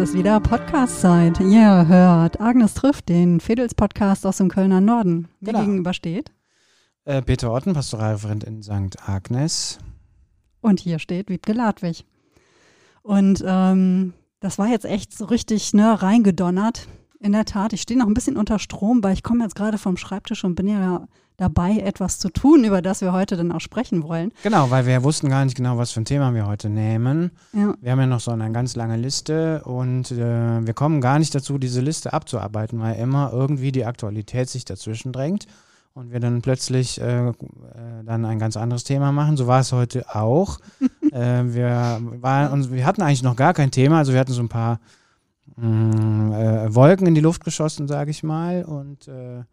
Es ist wieder Podcast-Zeit. Ihr hört Agnes trifft den Fedels-Podcast aus dem Kölner Norden. Mir Genau. gegenüber steht. Äh, Peter Otten, Pastoralreferent in St. Agnes. Und hier steht Wiebke Ladwig. Und ähm, das war jetzt echt so richtig ne, reingedonnert. In der Tat, ich stehe noch ein bisschen unter Strom, weil ich komme jetzt gerade vom Schreibtisch und bin ja dabei, etwas zu tun, über das wir heute dann auch sprechen wollen. Genau, weil wir wussten gar nicht genau, was für ein Thema wir heute nehmen. Ja, Wir haben ja noch so eine ganz lange Liste und äh, wir kommen gar nicht dazu, diese Liste abzuarbeiten, weil immer irgendwie die Aktualität sich dazwischen drängt und wir dann plötzlich äh, äh, dann ein ganz anderes Thema machen. So war es heute auch. äh, wir, waren, uns, wir hatten eigentlich noch gar kein Thema, also wir hatten so ein paar mh, äh, Wolken in die Luft geschossen, sage ich mal. Und äh,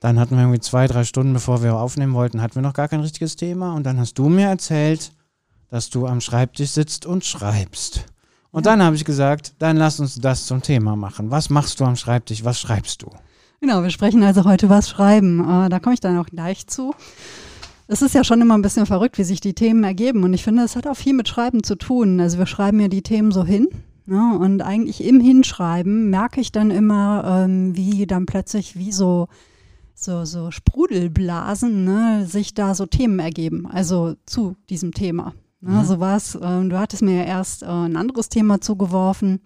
dann hatten wir irgendwie zwei, drei Stunden, bevor wir aufnehmen wollten, hatten wir noch gar kein richtiges Thema. Und dann hast du mir erzählt, dass du am Schreibtisch sitzt und schreibst. Und Ja. dann habe ich gesagt, dann lass uns das zum Thema machen. Was machst du am Schreibtisch? Was schreibst du? Genau, wir sprechen also heute was schreiben. Äh, da komme ich dann auch gleich zu. Es ist ja schon immer ein bisschen verrückt, wie sich die Themen ergeben. Und ich finde, es hat auch viel mit Schreiben zu tun. Also wir schreiben ja die Themen so hin. Ne? Und eigentlich im Hinschreiben merke ich dann immer, ähm, wie dann plötzlich wie so, so, so Sprudelblasen ne, sich da so Themen ergeben. Also zu diesem Thema. Ne? Mhm. So war es. Ähm, du hattest mir ja erst äh, ein anderes Thema zugeworfen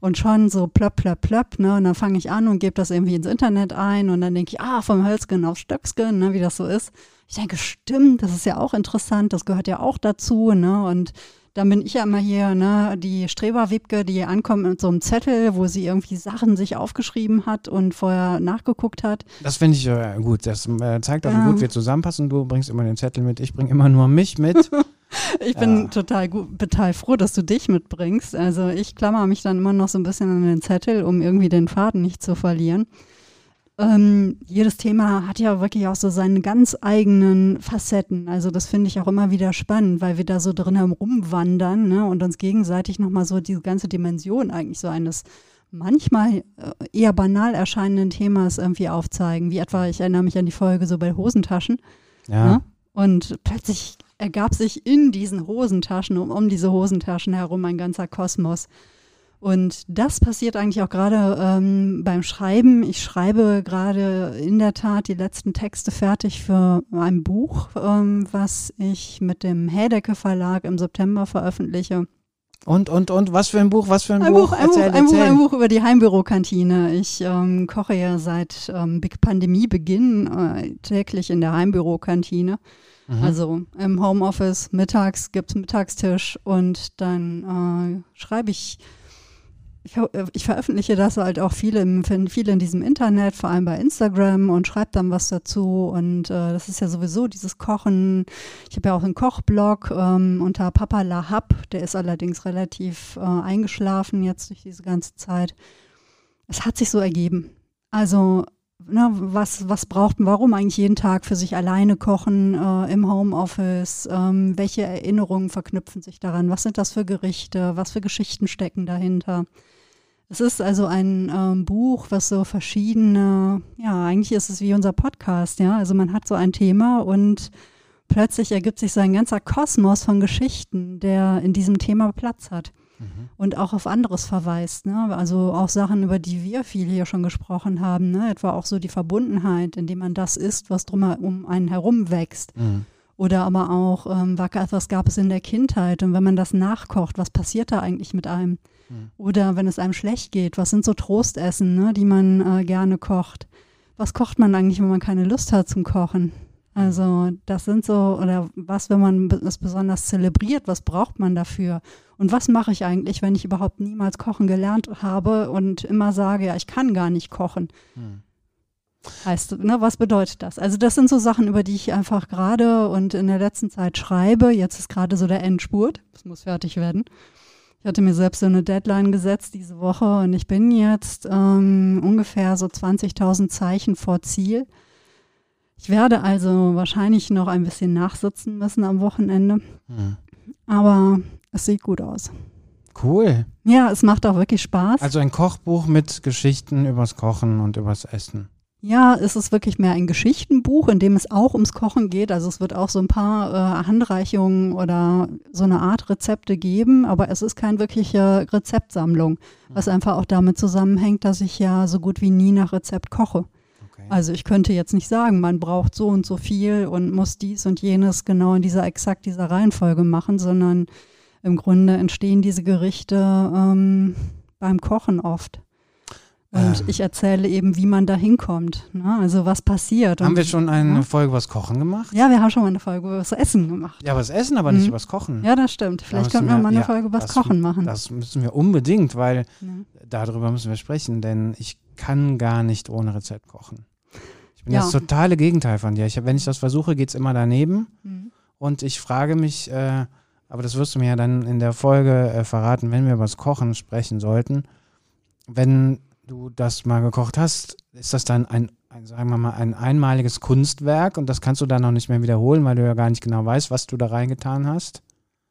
und schon so plöpp, plöpp, plöpp, ne? Und dann fange ich an und gebe das irgendwie ins Internet ein und dann denke ich, ah, vom Hölzgen auf Stöcksken, ne, wie das so ist. Ich denke, stimmt, das ist ja auch interessant, das gehört ja auch dazu, ne? Und dann bin ich ja immer hier, ne, die Streberwebke, die ankommt mit so einem Zettel, wo sie irgendwie Sachen sich aufgeschrieben hat und vorher nachgeguckt hat. Das finde ich äh, gut. Das äh, zeigt auch, wie gut wir zusammenpassen. Du bringst immer den Zettel mit, ich bringe immer nur mich mit. Ich bin Ja. total gut, total froh, dass du dich mitbringst. Also ich klammer mich dann immer noch so ein bisschen an den Zettel, um irgendwie den Faden nicht zu verlieren. Ähm, jedes Thema hat ja wirklich auch so seine ganz eigenen Facetten. Also das finde ich auch immer wieder spannend, weil wir da so drin herumwandern ne, und uns gegenseitig nochmal so diese ganze Dimension eigentlich so eines manchmal äh, eher banal erscheinenden Themas irgendwie aufzeigen. Wie etwa, ich erinnere mich an die Folge so bei Hosentaschen. Ja. Ne? Und plötzlich ergab sich in diesen Hosentaschen, um, um diese Hosentaschen herum ein ganzer Kosmos. Und das passiert eigentlich auch gerade ähm, beim Schreiben. Ich schreibe gerade in der Tat die letzten Texte fertig für ein Buch, ähm, was ich mit dem Hädecke Verlag im September veröffentliche. Und, und, und, was für ein Buch, was für ein, Ein Buch, ein, Buch, Erzähl, ein, Buch, erzähl. ein Buch über die Heimbürokantine. Ich ähm, koche ja seit ähm, Big Pandemiebeginn äh, täglich in der Heimbürokantine. Mhm. Also im Homeoffice, mittags gibt es Mittagstisch und dann äh, schreibe ich, ich, äh, ich veröffentliche das halt auch viele, im, viele in diesem Internet, vor allem bei Instagram und schreibe dann was dazu. Und äh, das ist ja sowieso dieses Kochen. Ich habe ja auch einen Kochblog ähm, unter Papa Lahab, der ist allerdings relativ äh, eingeschlafen jetzt durch diese ganze Zeit. Es hat sich so ergeben. Also na, was, was braucht man, warum eigentlich jeden Tag für sich alleine kochen äh, im Homeoffice? Ähm, welche Erinnerungen verknüpfen sich daran? Was sind das für Gerichte? Was für Geschichten stecken dahinter? Es ist also ein ähm, Buch, was so verschiedene, ja, eigentlich ist es wie unser Podcast, ja. Also man hat so ein Thema und plötzlich ergibt sich so ein ganzer Kosmos von Geschichten, der in diesem Thema Platz hat Mhm. und auch auf anderes verweist. Ne? Also auch Sachen, über die wir viel hier schon gesprochen haben, ne? etwa auch so die Verbundenheit, indem man das isst, was drum um einen herum wächst. Mhm. Oder aber auch, ähm, was gab es in der Kindheit und wenn man das nachkocht, was passiert da eigentlich mit einem? Mhm. Oder wenn es einem schlecht geht, was sind so Trostessen, ne, die man äh, gerne kocht? Was kocht man eigentlich, wenn man keine Lust hat zum Kochen? Also das sind so, oder was, wenn man es besonders zelebriert, was braucht man dafür? Und was mache ich eigentlich, wenn ich überhaupt niemals kochen gelernt habe und immer sage, ja, ich kann gar nicht kochen? Mhm. Heißt, ne, was bedeutet das? Also das sind so Sachen, über die ich einfach gerade und in der letzten Zeit schreibe. Jetzt ist gerade so der Endspurt. Es muss fertig werden. Ich hatte mir selbst so eine Deadline gesetzt diese Woche und ich bin jetzt ähm, ungefähr so 20.000 Zeichen vor Ziel. Ich werde also wahrscheinlich noch ein bisschen nachsitzen müssen am Wochenende, Mhm. aber es sieht gut aus. Cool. Ja, es macht auch wirklich Spaß. Also ein Kochbuch mit Geschichten übers Kochen und übers Essen. Ja, es ist wirklich mehr ein Geschichtenbuch, in dem es auch ums Kochen geht. Also es wird auch so ein paar äh, Handreichungen oder so eine Art Rezepte geben, aber es ist keine wirkliche Rezeptsammlung, was Mhm. einfach auch damit zusammenhängt, dass ich ja so gut wie nie nach Rezept koche. Okay. Also ich könnte jetzt nicht sagen, man braucht so und so viel und muss dies und jenes genau in dieser exakt dieser Reihenfolge machen, sondern im Grunde entstehen diese Gerichte ähm, beim Kochen oft. Und Ähm. ich erzähle eben, wie man da hinkommt. Ne? Also was passiert. Haben wir schon eine ja. Folge übers Kochen gemacht? Ja, wir haben schon mal eine Folge über das Essen gemacht. Ja, was Essen, aber nicht Mhm. übers Kochen. Ja, das stimmt. Vielleicht müssen könnten wir wir- mal eine ja, Folge das- Kochen machen. Das müssen wir unbedingt, weil Ne? darüber müssen wir sprechen, denn ich kann gar nicht ohne Rezept kochen. Ich bin Ja. das totale Gegenteil von dir. Ich, wenn ich das versuche, geht es immer daneben. Mhm. Und ich frage mich, äh, aber das wirst du mir ja dann in der Folge äh, verraten, wenn wir über das Kochen sprechen sollten. Wenn du das mal gekocht hast, ist das dann ein, ein, sagen wir mal, ein einmaliges Kunstwerk und das kannst du dann noch nicht mehr wiederholen, weil du ja gar nicht genau weißt, was du da reingetan hast.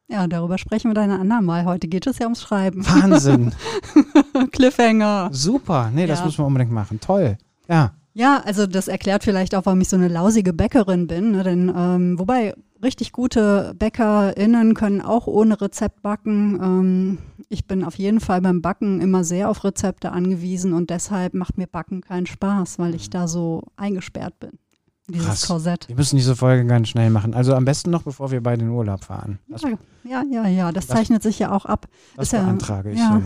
Ja, darüber sprechen wir dann ein andermal. Heute geht es ja ums Schreiben. Wahnsinn, Cliffhanger. super. Nee, das Ja. müssen wir unbedingt machen. Toll. Ja, Ja, also das erklärt vielleicht auch, warum ich so eine lausige Bäckerin bin. Ne? Denn ähm, wobei richtig gute BäckerInnen können auch ohne Rezept backen. Ähm, ich bin auf jeden Fall beim Backen immer sehr auf Rezepte angewiesen und deshalb macht mir Backen keinen Spaß, weil ich da so eingesperrt bin. in Dieses Krass. Korsett. wir müssen diese Folge ganz schnell machen. Also am besten noch, bevor wir beide in Urlaub fahren. Das, Ja, ja, ja, ja, das das- zeichnet sich ja auch ab. das ist ja- beantrage ich. ja.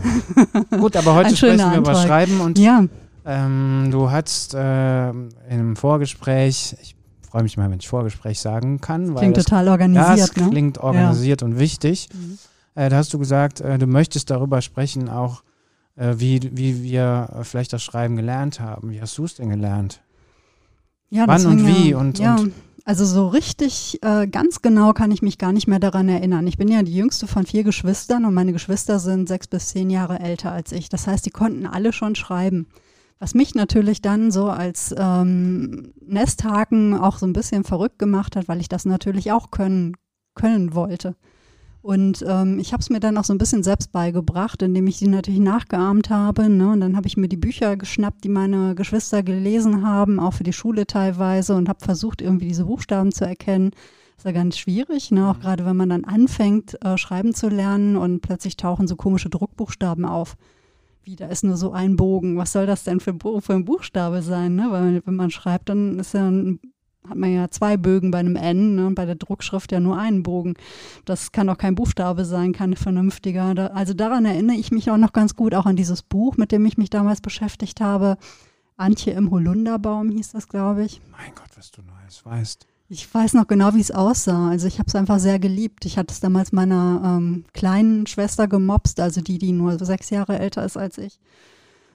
Gut, aber heute sprechen wir über Antrag. Schreiben und Ja, Ähm, du hast äh, im Vorgespräch, ich freue mich mal, wenn ich Vorgespräch sagen kann, weil klingt das, total ja, organisiert, es ne? klingt organisiert und wichtig. Mhm. Äh, da hast du gesagt, äh, du möchtest darüber sprechen, auch äh, wie, wie wir äh, vielleicht das Schreiben gelernt haben. Wie hast du es denn gelernt? Ja, Wann und wie ja, und- ja. und- also so richtig äh, ganz genau kann ich mich gar nicht mehr daran erinnern. Ich bin ja die jüngste von vier Geschwistern und meine Geschwister sind sechs bis zehn Jahre älter als ich. Das heißt, die konnten alle schon schreiben. Was mich natürlich dann so als ähm, Nesthaken auch so ein bisschen verrückt gemacht hat, weil ich das natürlich auch können, können wollte. Und ähm, ich habe es mir dann auch so ein bisschen selbst beigebracht, indem ich sie natürlich nachgeahmt habe. Ne? Und dann habe ich mir die Bücher geschnappt, die meine Geschwister gelesen haben, auch für die Schule teilweise, und habe versucht, irgendwie diese Buchstaben zu erkennen. ist ja ganz schwierig, ne? auch gerade wenn man dann anfängt, äh, schreiben zu lernen und plötzlich tauchen so komische Druckbuchstaben auf. Wie, da ist nur so ein Bogen. Was soll das denn für, für ein Buchstabe sein? Ne? Weil wenn man schreibt, dann ist ja ein, hat man ja zwei Bögen bei einem N ne? und bei der Druckschrift ja nur einen Bogen. Das kann doch kein Buchstabe sein, kein vernünftiger. Da, also daran erinnere ich mich auch noch ganz gut, auch an dieses Buch, mit dem ich mich damals beschäftigt habe. Antje im Holunderbaum hieß das, glaube ich. Mein Gott, was du Neues weißt. Ich weiß noch genau, wie es aussah. Also ich habe es einfach sehr geliebt. Ich hatte es damals meiner ähm, kleinen Schwester gemobst, also die, die nur sechs Jahre älter ist als ich.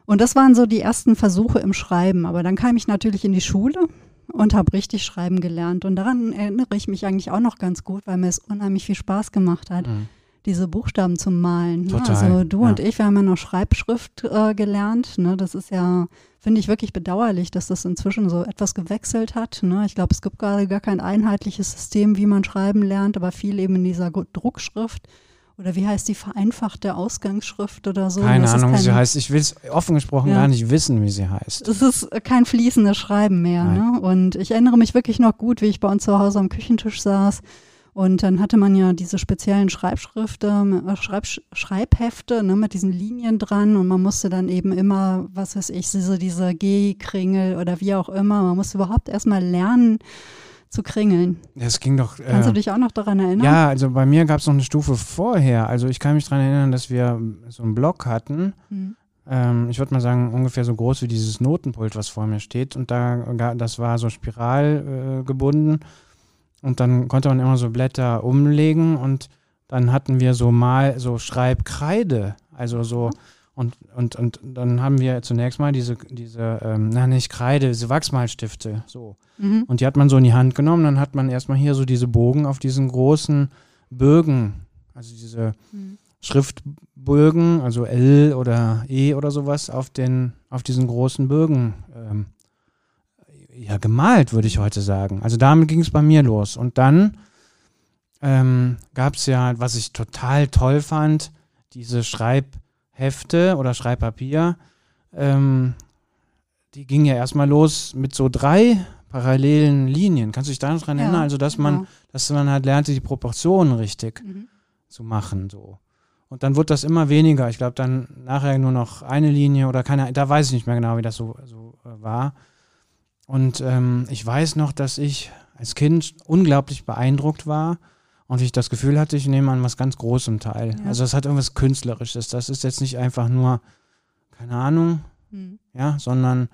Und das waren so die ersten Versuche im Schreiben. Aber dann kam ich natürlich in die Schule und habe richtig schreiben gelernt. Und daran erinnere ich mich eigentlich auch noch ganz gut, weil mir es unheimlich viel Spaß gemacht hat, Mhm. Diese Buchstaben zu malen. Ne? Also du ja. und ich, wir haben ja noch Schreibschrift äh, gelernt. Ne? Das ist ja, finde ich wirklich bedauerlich, dass das inzwischen so etwas gewechselt hat. Ne? Ich glaube, es gibt gerade gar kein einheitliches System, wie man schreiben lernt, aber viel eben in dieser Druckschrift. Oder wie heißt die vereinfachte Ausgangsschrift oder so? Keine Das ist Ahnung, wie kein- sie heißt. Ich will es offen gesprochen Ja. gar nicht wissen, wie sie heißt. es ist kein fließendes Schreiben mehr. Ne? Und ich erinnere mich wirklich noch gut, wie ich bei uns zu Hause am Küchentisch saß. Und dann hatte man ja diese speziellen Schreibschriften, äh, Schreib, Schreibhefte ne, mit diesen Linien dran. Und man musste dann eben immer, was weiß ich, diese, diese G-Kringel oder wie auch immer. Man musste überhaupt erstmal lernen zu kringeln. Es ging doch. Kannst äh, du dich auch noch daran erinnern? Ja, also bei mir gab es noch eine Stufe vorher. Also ich kann mich daran erinnern, dass wir so einen Block hatten. Hm. Ähm, ich würde mal sagen, ungefähr so groß wie dieses Notenpult, was vor mir steht. Und da, ga- das war so spiral äh. Und dann konnte man immer so Blätter umlegen und dann hatten wir so mal so Schreibkreide. Also so. Und, und, und dann haben wir zunächst mal diese, diese ähm, na nicht Kreide, diese Wachsmalstifte. So. Mhm. Und die hat man so in die Hand genommen. Dann hat man erstmal hier so diese Bogen auf diesen großen Bögen, also diese Mhm. Schriftbögen, also L oder E oder sowas, auf, den, auf diesen großen Bögen ähm, ja, gemalt, würde ich heute sagen. Also damit ging es bei mir los. Und dann ähm, gab es ja, was ich total toll fand, diese Schreibhefte oder Schreibpapier. Ähm, die ging ja erstmal los mit so drei parallelen Linien. Kannst du dich daran Ja, erinnern? Also, dass man, genau. dass man halt lernte, die Proportionen richtig Mhm. zu machen. So. Und dann wurde das immer weniger. Ich glaube, dann nachher nur noch eine Linie oder keine, da weiß ich nicht mehr genau, wie das so, so äh, war. Und ähm, ich weiß noch, dass ich als Kind unglaublich beeindruckt war und ich das Gefühl hatte, ich nehme an was ganz Großem teil. Ja. Also es hat irgendwas Künstlerisches. Das ist jetzt nicht einfach nur, keine Ahnung, Mhm. ja, sondern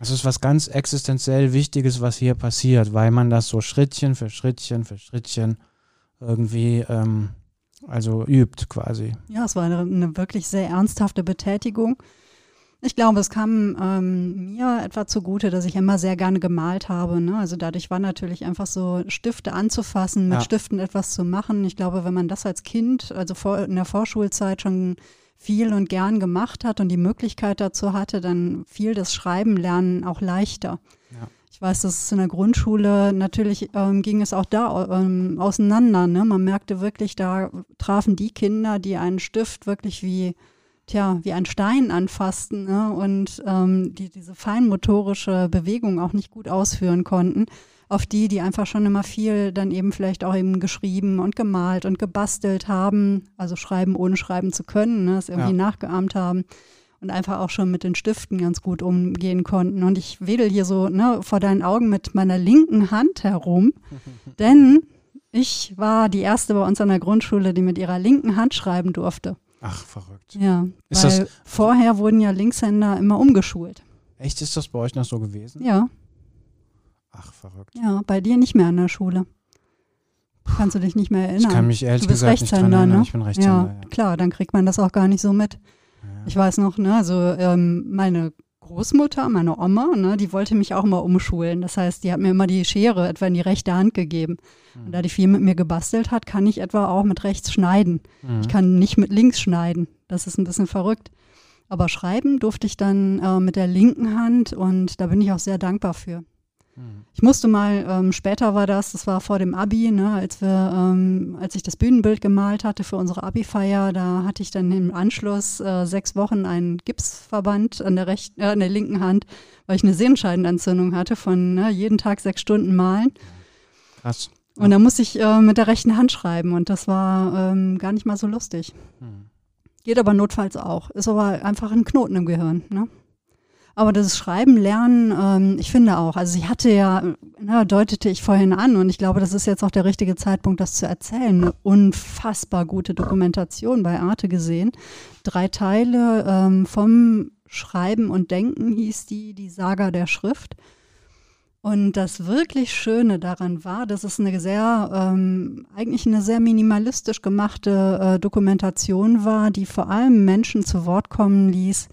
es ist was ganz existenziell Wichtiges, was hier passiert, weil man das so Schrittchen für Schrittchen für Schrittchen irgendwie ähm, also übt quasi. Ja, es war eine, eine wirklich sehr ernsthafte Betätigung. Ich glaube, es kam ähm, mir etwa zugute, dass ich immer sehr gerne gemalt habe. Ne? Also dadurch war natürlich einfach so Stifte anzufassen, mit Ja. Stiften etwas zu machen. Ich glaube, wenn man das als Kind, also vor, in der Vorschulzeit schon viel und gern gemacht hat und die Möglichkeit dazu hatte, dann fiel das Schreiben lernen auch leichter. Ja. Ich weiß, dass es in der Grundschule natürlich ähm, ging es auch da ähm, auseinander. Ne? Man merkte wirklich, da trafen die Kinder, die einen Stift wirklich wie, tja, wie ein Stein anfassten ne? und ähm, die diese feinmotorische Bewegung auch nicht gut ausführen konnten, auf die, die einfach schon immer viel dann eben vielleicht auch eben geschrieben und gemalt und gebastelt haben, also schreiben ohne schreiben zu können, ne? es irgendwie Ja. nachgeahmt haben und einfach auch schon mit den Stiften ganz gut umgehen konnten. Und ich wedel hier so ne, vor deinen Augen mit meiner linken Hand herum, denn ich war die erste bei uns an der Grundschule, die mit ihrer linken Hand schreiben durfte. Ach, verrückt. Ja, Ist weil das- vorher wurden ja Linkshänder immer umgeschult. Echt, ist das bei euch noch so gewesen? Ja, Ach, verrückt. ja, bei dir nicht mehr an der Schule. Kannst du dich nicht mehr Ich erinnern? kann mich ehrlich du bist gesagt nicht dran Rechtshänder, erinnern. ne? Ich bin Rechtshänder. ja, klar, dann kriegt man das auch gar nicht so mit. Ja. Ich weiß noch, ne, also ähm, meine Großmutter, meine Oma, ne, die wollte mich auch mal umschulen. Das heißt, die hat mir immer die Schere etwa in die rechte Hand gegeben. Hm. Und da die viel mit mir gebastelt hat, kann ich etwa auch mit rechts schneiden. Mhm. Ich kann nicht mit links schneiden. Das ist ein bisschen verrückt. Aber schreiben durfte ich dann äh, mit der linken Hand und da bin ich auch sehr dankbar für. Ich musste mal, ähm, später war das, das war vor dem Abi, ne, als wir, ähm, als ich das Bühnenbild gemalt hatte für unsere Abi-Feier, da hatte ich dann im Anschluss äh, sechs Wochen einen Gipsverband an der rechten, äh, an der linken Hand, weil ich eine Sehenscheidenentzündung hatte von ne, jeden Tag sechs Stunden malen. Krass. Und da musste ich äh, mit der rechten Hand schreiben und das war ähm, gar nicht mal so lustig. Mhm. Geht aber notfalls auch. Ist aber einfach ein Knoten im Gehirn. Ne? Aber das Schreiben, Lernen, ähm, ich finde auch, also sie hatte ja, na, deutete ich vorhin an und ich glaube, das ist jetzt auch der richtige Zeitpunkt, das zu erzählen. Eine unfassbar gute Dokumentation bei Arte gesehen. Drei Teile ähm, vom Schreiben und Denken hieß die, die Saga der Schrift. Und das wirklich Schöne daran war, dass es eine sehr, ähm, eigentlich eine sehr minimalistisch gemachte äh, Dokumentation war, die vor allem Menschen zu Wort kommen ließ,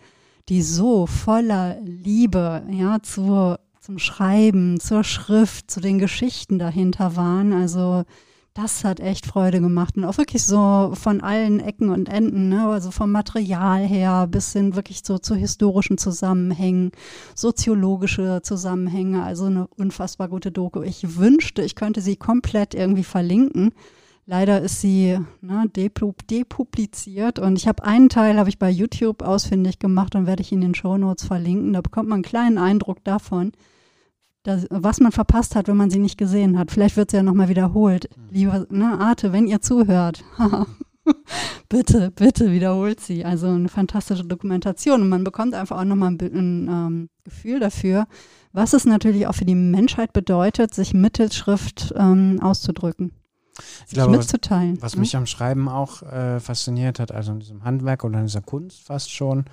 die so voller Liebe, ja, zur, zum Schreiben, zur Schrift, zu den Geschichten dahinter waren. Also das hat echt Freude gemacht und auch wirklich so von allen Ecken und Enden, ne? also vom Material her bis hin wirklich so zu historischen Zusammenhängen, soziologische Zusammenhänge, also eine unfassbar gute Doku. Ich wünschte, ich könnte sie komplett irgendwie verlinken. Leider ist sie ne, depu depubliziert und ich habe einen Teil habe ich bei YouTube ausfindig gemacht und werde ich in den Show Notes verlinken. Da bekommt man einen kleinen Eindruck davon, dass, was man verpasst hat, wenn man sie nicht gesehen hat. Vielleicht wird sie ja nochmal wiederholt. Liebe ne, Arte, wenn ihr zuhört, bitte, bitte wiederholt sie. Also eine fantastische Dokumentation und man bekommt einfach auch nochmal ein, ein ähm, Gefühl dafür, was es natürlich auch für die Menschheit bedeutet, sich mittels Schrift ähm, auszudrücken, sich glaube, was- mitzuteilen. Was ne? mich am Schreiben auch äh, fasziniert hat, also in diesem Handwerk oder in dieser Kunst fast schon,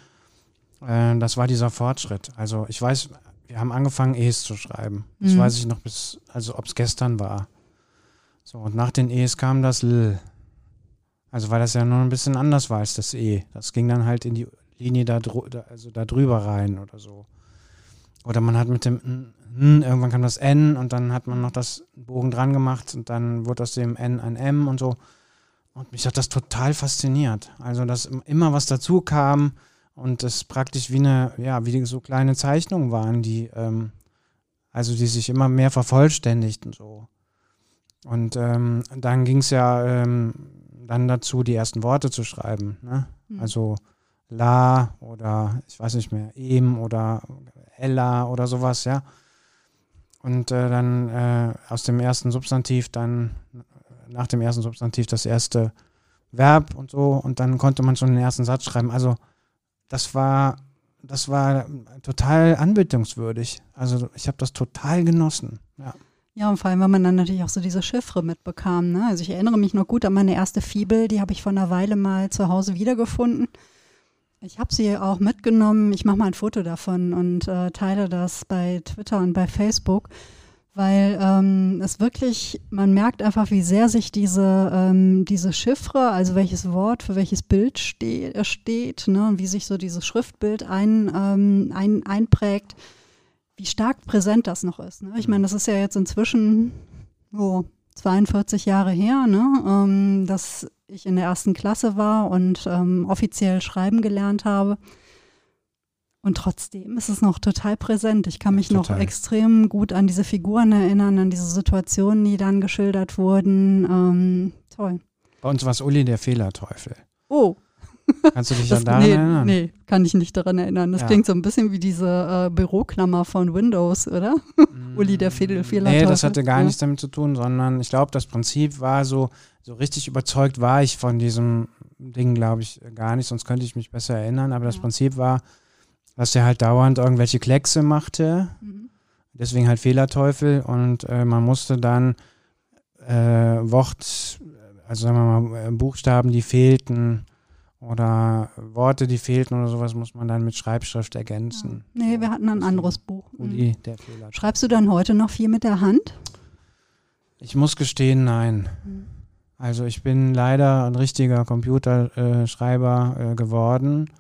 äh, das war dieser Fortschritt. Also ich weiß, wir haben angefangen, E's zu schreiben. Das Mhm. weiß ich noch bis, also ob es gestern war. So, und nach den E's kam das L. Also weil das ja nur ein bisschen anders war als das E. Das ging dann halt in die Linie da, also da drüber rein oder so. Oder man hat mit dem N, irgendwann kam das N und dann hat man noch das Bogen dran gemacht und dann wurde aus dem N ein M und so. Und mich hat das total fasziniert. Also, dass im- immer was dazu kam und das praktisch wie eine, ja, wie so kleine Zeichnungen waren, die, ähm, also die sich immer mehr vervollständigten so. Und ähm, dann ging es ja ähm, dann dazu, die ersten Worte zu schreiben. Ne? Mhm. Also La oder ich weiß nicht mehr, Em oder Ella oder sowas, ja. Und äh, dann äh, aus dem ersten Substantiv dann nach dem ersten Substantiv das erste Verb und so und dann konnte man schon den ersten Satz schreiben. Also das war das war total anbetungswürdig. Also ich habe das total genossen. Ja. Ja, und vor allem, weil man dann natürlich auch so diese Chiffre mitbekam. Ne? Also ich erinnere mich noch gut an meine erste Fibel, die habe ich vor einer Weile mal zu Hause wiedergefunden. Ich habe sie auch mitgenommen. Ich mache mal ein Foto davon und äh, teile das bei Twitter und bei Facebook, weil ähm, es wirklich, man merkt einfach, wie sehr sich diese, ähm, diese Chiffre, also welches Wort für welches Bild ste äh, steht, ne, und wie sich so dieses Schriftbild ein, ähm, ein, einprägt wie stark präsent das noch ist. Ne? Ich meine, das ist ja jetzt inzwischen oh, 42 Jahre her, ne? Ähm, dass ich in der ersten Klasse war und ähm, offiziell schreiben gelernt habe. Und trotzdem ist es noch total präsent. Ich kann mich ja, noch extrem gut an diese Figuren erinnern, an diese Situationen, die dann geschildert wurden. Ähm, toll. Bei uns war es Uli der Fehlerteufel. Oh, Kannst du dich das, daran nee, erinnern? Nee, kann ich nicht daran erinnern. Das ja. klingt so ein bisschen wie diese äh, Büroklammer von Windows, oder? Mm, Uli der Fehler Nee, das hatte gar ja. nichts damit zu tun, sondern ich glaube, das Prinzip war so, so richtig überzeugt war ich von diesem Ding, glaube ich, gar nicht, sonst könnte ich mich besser erinnern. Aber ja. das Prinzip war, dass er halt dauernd irgendwelche Kleckse machte. Mhm. Deswegen halt Fehlerteufel und äh, man musste dann äh, Wort, also sagen wir mal, Buchstaben, die fehlten, oder Worte, die fehlten oder sowas, muss man dann mit Schreibschrift ergänzen. Ja. Nee, wir hatten ein anderes Buch. Uli, mhm. der Fehler. Schreibst du dann heute noch viel mit der Hand? Ich muss gestehen, nein. Mhm. Also ich bin leider ein richtiger Computerschreiber äh, geworden.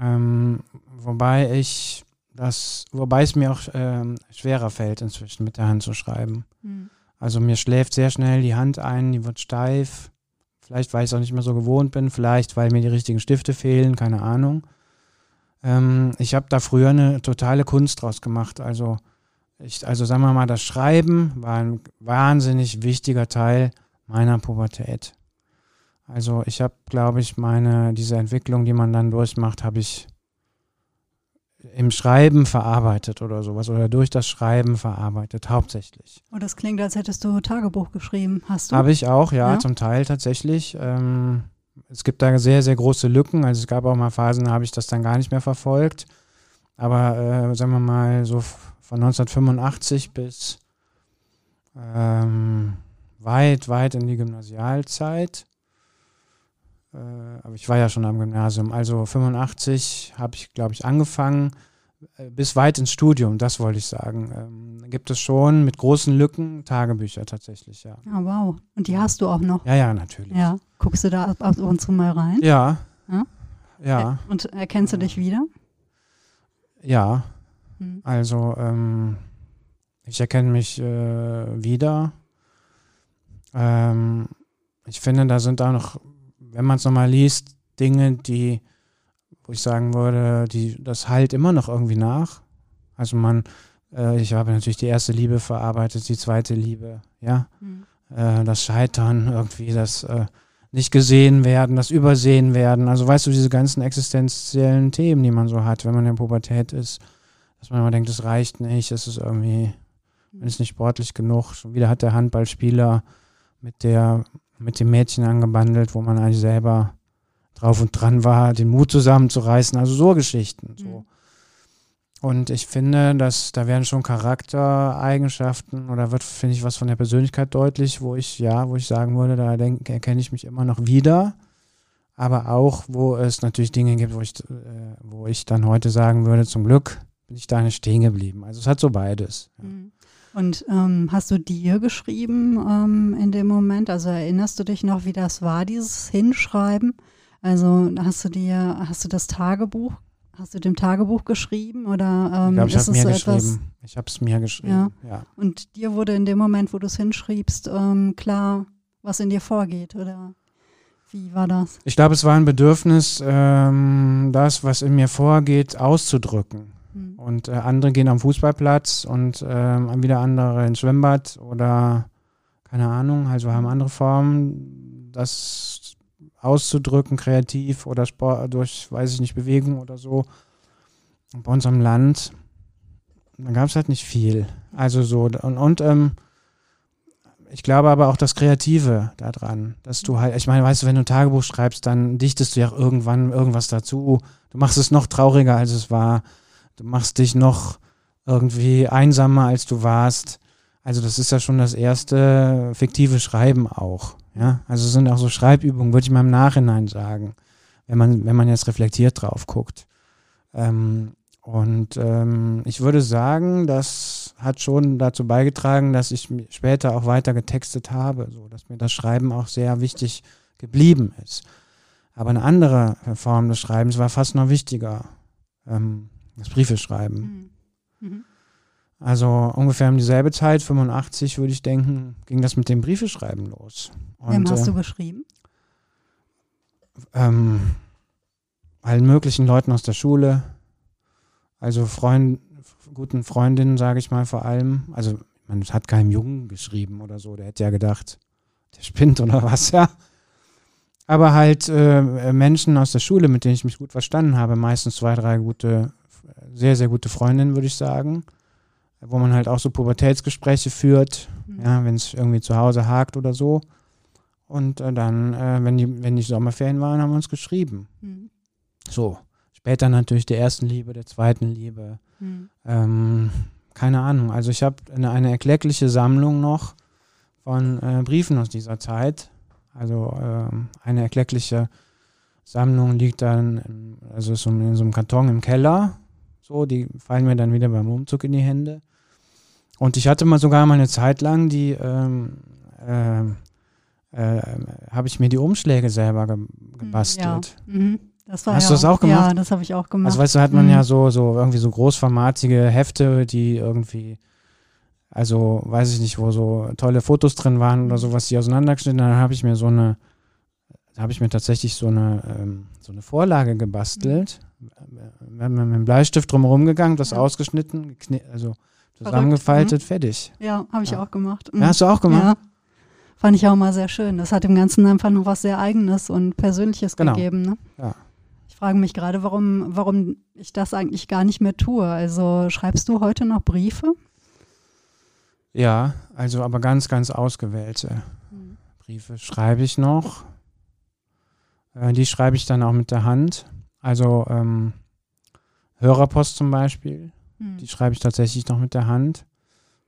Ähm, wobei ich das, wobei es mir auch ähm, schwerer fällt, inzwischen mit der Hand zu schreiben. Mhm. Also mir schläft sehr schnell die Hand ein, die wird steif. Vielleicht, weil ich es auch nicht mehr so gewohnt bin, vielleicht, weil mir die richtigen Stifte fehlen, keine Ahnung. Ähm, ich habe da früher eine totale Kunst draus gemacht. Also, ich, also sagen wir mal, das Schreiben war ein wahnsinnig wichtiger Teil meiner Pubertät. Also ich habe, glaube ich, meine, diese Entwicklung, die man dann durchmacht, habe ich im Schreiben verarbeitet oder sowas oder durch das Schreiben verarbeitet, hauptsächlich. Oh, das klingt, als hättest du Tagebuch geschrieben. Hast du? Habe ich auch, ja, ja, zum Teil tatsächlich. Ähm, es gibt da sehr, sehr große Lücken. Also es gab auch mal Phasen, da habe ich das dann gar nicht mehr verfolgt. Aber äh, sagen wir mal, so von 1985 bis ähm, weit, weit in die Gymnasialzeit äh, aber ich war ja schon am Gymnasium. Also 85 habe ich, glaube ich, angefangen äh, bis weit ins Studium, das wollte ich sagen. Ähm, gibt es schon mit großen Lücken Tagebücher tatsächlich, ja. Ah, wow. Und die hast du auch noch? Ja, ja, natürlich. Ja. Guckst du da ab, ab und zu mal rein? Ja. Ja. ja. Und erkennst du dich wieder? Ja. Hm. Also, ähm, ich erkenne mich äh, wieder. Ähm, ich finde, da sind auch noch wenn man es nochmal liest, Dinge, die, wo ich sagen würde, die, das halt immer noch irgendwie nach. Also man, äh, ich habe natürlich die erste Liebe verarbeitet, die zweite Liebe, ja. Mhm. Äh, das Scheitern irgendwie, das äh, nicht gesehen werden, das Übersehen werden. Also weißt du, diese ganzen existenziellen Themen, die man so hat, wenn man in der Pubertät ist, dass man immer denkt, es reicht nicht, es ist irgendwie, man ist nicht sportlich genug. Schon wieder hat der Handballspieler mit der mit dem Mädchen angebandelt, wo man eigentlich selber drauf und dran war, den Mut zusammenzureißen. Also so Geschichten. So. Mhm. Und ich finde, dass da werden schon Charaktereigenschaften oder wird, finde ich, was von der Persönlichkeit deutlich, wo ich, ja, wo ich sagen würde, da denke, erkenne ich mich immer noch wieder. Aber auch, wo es natürlich Dinge gibt, wo ich, äh, wo ich dann heute sagen würde, zum Glück bin ich da nicht stehen geblieben. Also es hat so beides. Ja. Mhm. Und ähm, hast du dir geschrieben ähm, in dem Moment? Also erinnerst du dich noch, wie das war, dieses Hinschreiben? Also hast du dir, hast du das Tagebuch, hast du dem Tagebuch geschrieben oder ähm, ich glaub, ich ist es mir so etwas? Ich habe es mir geschrieben. Ja. ja. Und dir wurde in dem Moment, wo du es hinschriebst, ähm, klar, was in dir vorgeht, oder? Wie war das? Ich glaube, es war ein Bedürfnis, ähm, das, was in mir vorgeht, auszudrücken. Mhm. Und äh, andere gehen am Fußballplatz und äh, wieder andere ins Schwimmbad oder keine Ahnung, also haben andere Formen, das auszudrücken, kreativ oder Sport, durch, weiß ich nicht, Bewegung oder so. bei unserem Land, da gab es halt nicht viel. Also so, und, und ähm, ich glaube aber auch das Kreative daran, dass du halt, ich meine, weißt du, wenn du ein Tagebuch schreibst, dann dichtest du ja irgendwann irgendwas dazu. Du machst es noch trauriger, als es war. Du machst dich noch irgendwie einsamer, als du warst. Also das ist ja schon das erste fiktive Schreiben auch. Ja, also es sind auch so Schreibübungen, würde ich mal im Nachhinein sagen, wenn man, wenn man jetzt reflektiert drauf guckt. Ähm, und ähm, ich würde sagen, das hat schon dazu beigetragen, dass ich später auch weiter getextet habe, so dass mir das Schreiben auch sehr wichtig geblieben ist. Aber eine andere Form des Schreibens war fast noch wichtiger, ähm, das Briefe schreiben. Mhm. Mhm. Also ungefähr um dieselbe Zeit, 85 würde ich denken, ging das mit dem Briefeschreiben los. Und, Wem hast äh, du geschrieben? Ähm, allen möglichen Leuten aus der Schule, also Freund, guten Freundinnen, sage ich mal vor allem. Also man hat keinem Jungen geschrieben oder so, der hätte ja gedacht, der spinnt oder was, ja. Aber halt äh, Menschen aus der Schule, mit denen ich mich gut verstanden habe, meistens zwei, drei gute, sehr, sehr gute Freundinnen, würde ich sagen. Wo man halt auch so Pubertätsgespräche führt, mhm. ja, wenn es irgendwie zu Hause hakt oder so. Und äh, dann, äh, wenn, die, wenn die Sommerferien waren, haben wir uns geschrieben. Mhm. So. Später natürlich der ersten Liebe, der zweiten Liebe. Mhm. Ähm, keine Ahnung. Also ich habe eine, eine erkleckliche Sammlung noch von äh, Briefen aus dieser Zeit. Also äh, eine erkleckliche Sammlung liegt dann, in, also so in so einem Karton im Keller. So, die fallen mir dann wieder beim Umzug in die Hände. Und ich hatte mal sogar mal eine Zeit lang, die ähm, äh, äh habe ich mir die Umschläge selber ge gebastelt. Ja. Mhm. Hast ja, du das auch gemacht? Ja, das habe ich auch gemacht. Also weißt du, hat man mhm. ja so, so irgendwie so großformatige Hefte, die irgendwie, also weiß ich nicht, wo so tolle Fotos drin waren oder sowas, die auseinandergeschnitten Dann habe ich mir so eine, da habe ich mir tatsächlich so eine, ähm, so eine Vorlage gebastelt. Mhm. Wir haben mit dem Bleistift drumherum gegangen, das ja. ausgeschnitten, also zusammengefaltet, mhm. fertig. Ja, habe ich ja. auch gemacht. Ja, hast du auch gemacht? Ja. Fand ich auch mal sehr schön. Das hat dem Ganzen einfach noch was sehr Eigenes und Persönliches genau. gegeben. Ne? Ja frage mich gerade, warum, warum ich das eigentlich gar nicht mehr tue. Also schreibst du heute noch Briefe? Ja, also aber ganz, ganz ausgewählte mhm. Briefe schreibe ich noch. Äh, die schreibe ich dann auch mit der Hand. Also ähm, Hörerpost zum Beispiel, mhm. die schreibe ich tatsächlich noch mit der Hand.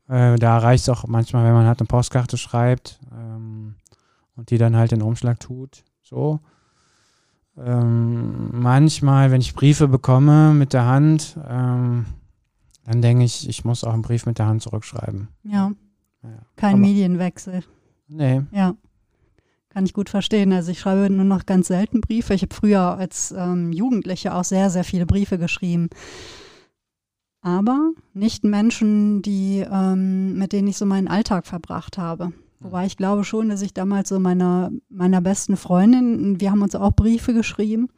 Äh, da reicht es auch manchmal, wenn man halt eine Postkarte schreibt ähm, und die dann halt den Umschlag tut. So. Ähm, manchmal, wenn ich Briefe bekomme mit der Hand, ähm, dann denke ich, ich muss auch einen Brief mit der Hand zurückschreiben. Ja. ja. Kein Aber, Medienwechsel. Nee. Ja. Kann ich gut verstehen. Also ich schreibe nur noch ganz selten Briefe. Ich habe früher als ähm, Jugendliche auch sehr, sehr viele Briefe geschrieben. Aber nicht Menschen, die, ähm, mit denen ich so meinen Alltag verbracht habe. Wobei ich glaube schon, dass ich damals so meiner, meiner besten Freundin, wir haben uns auch Briefe geschrieben,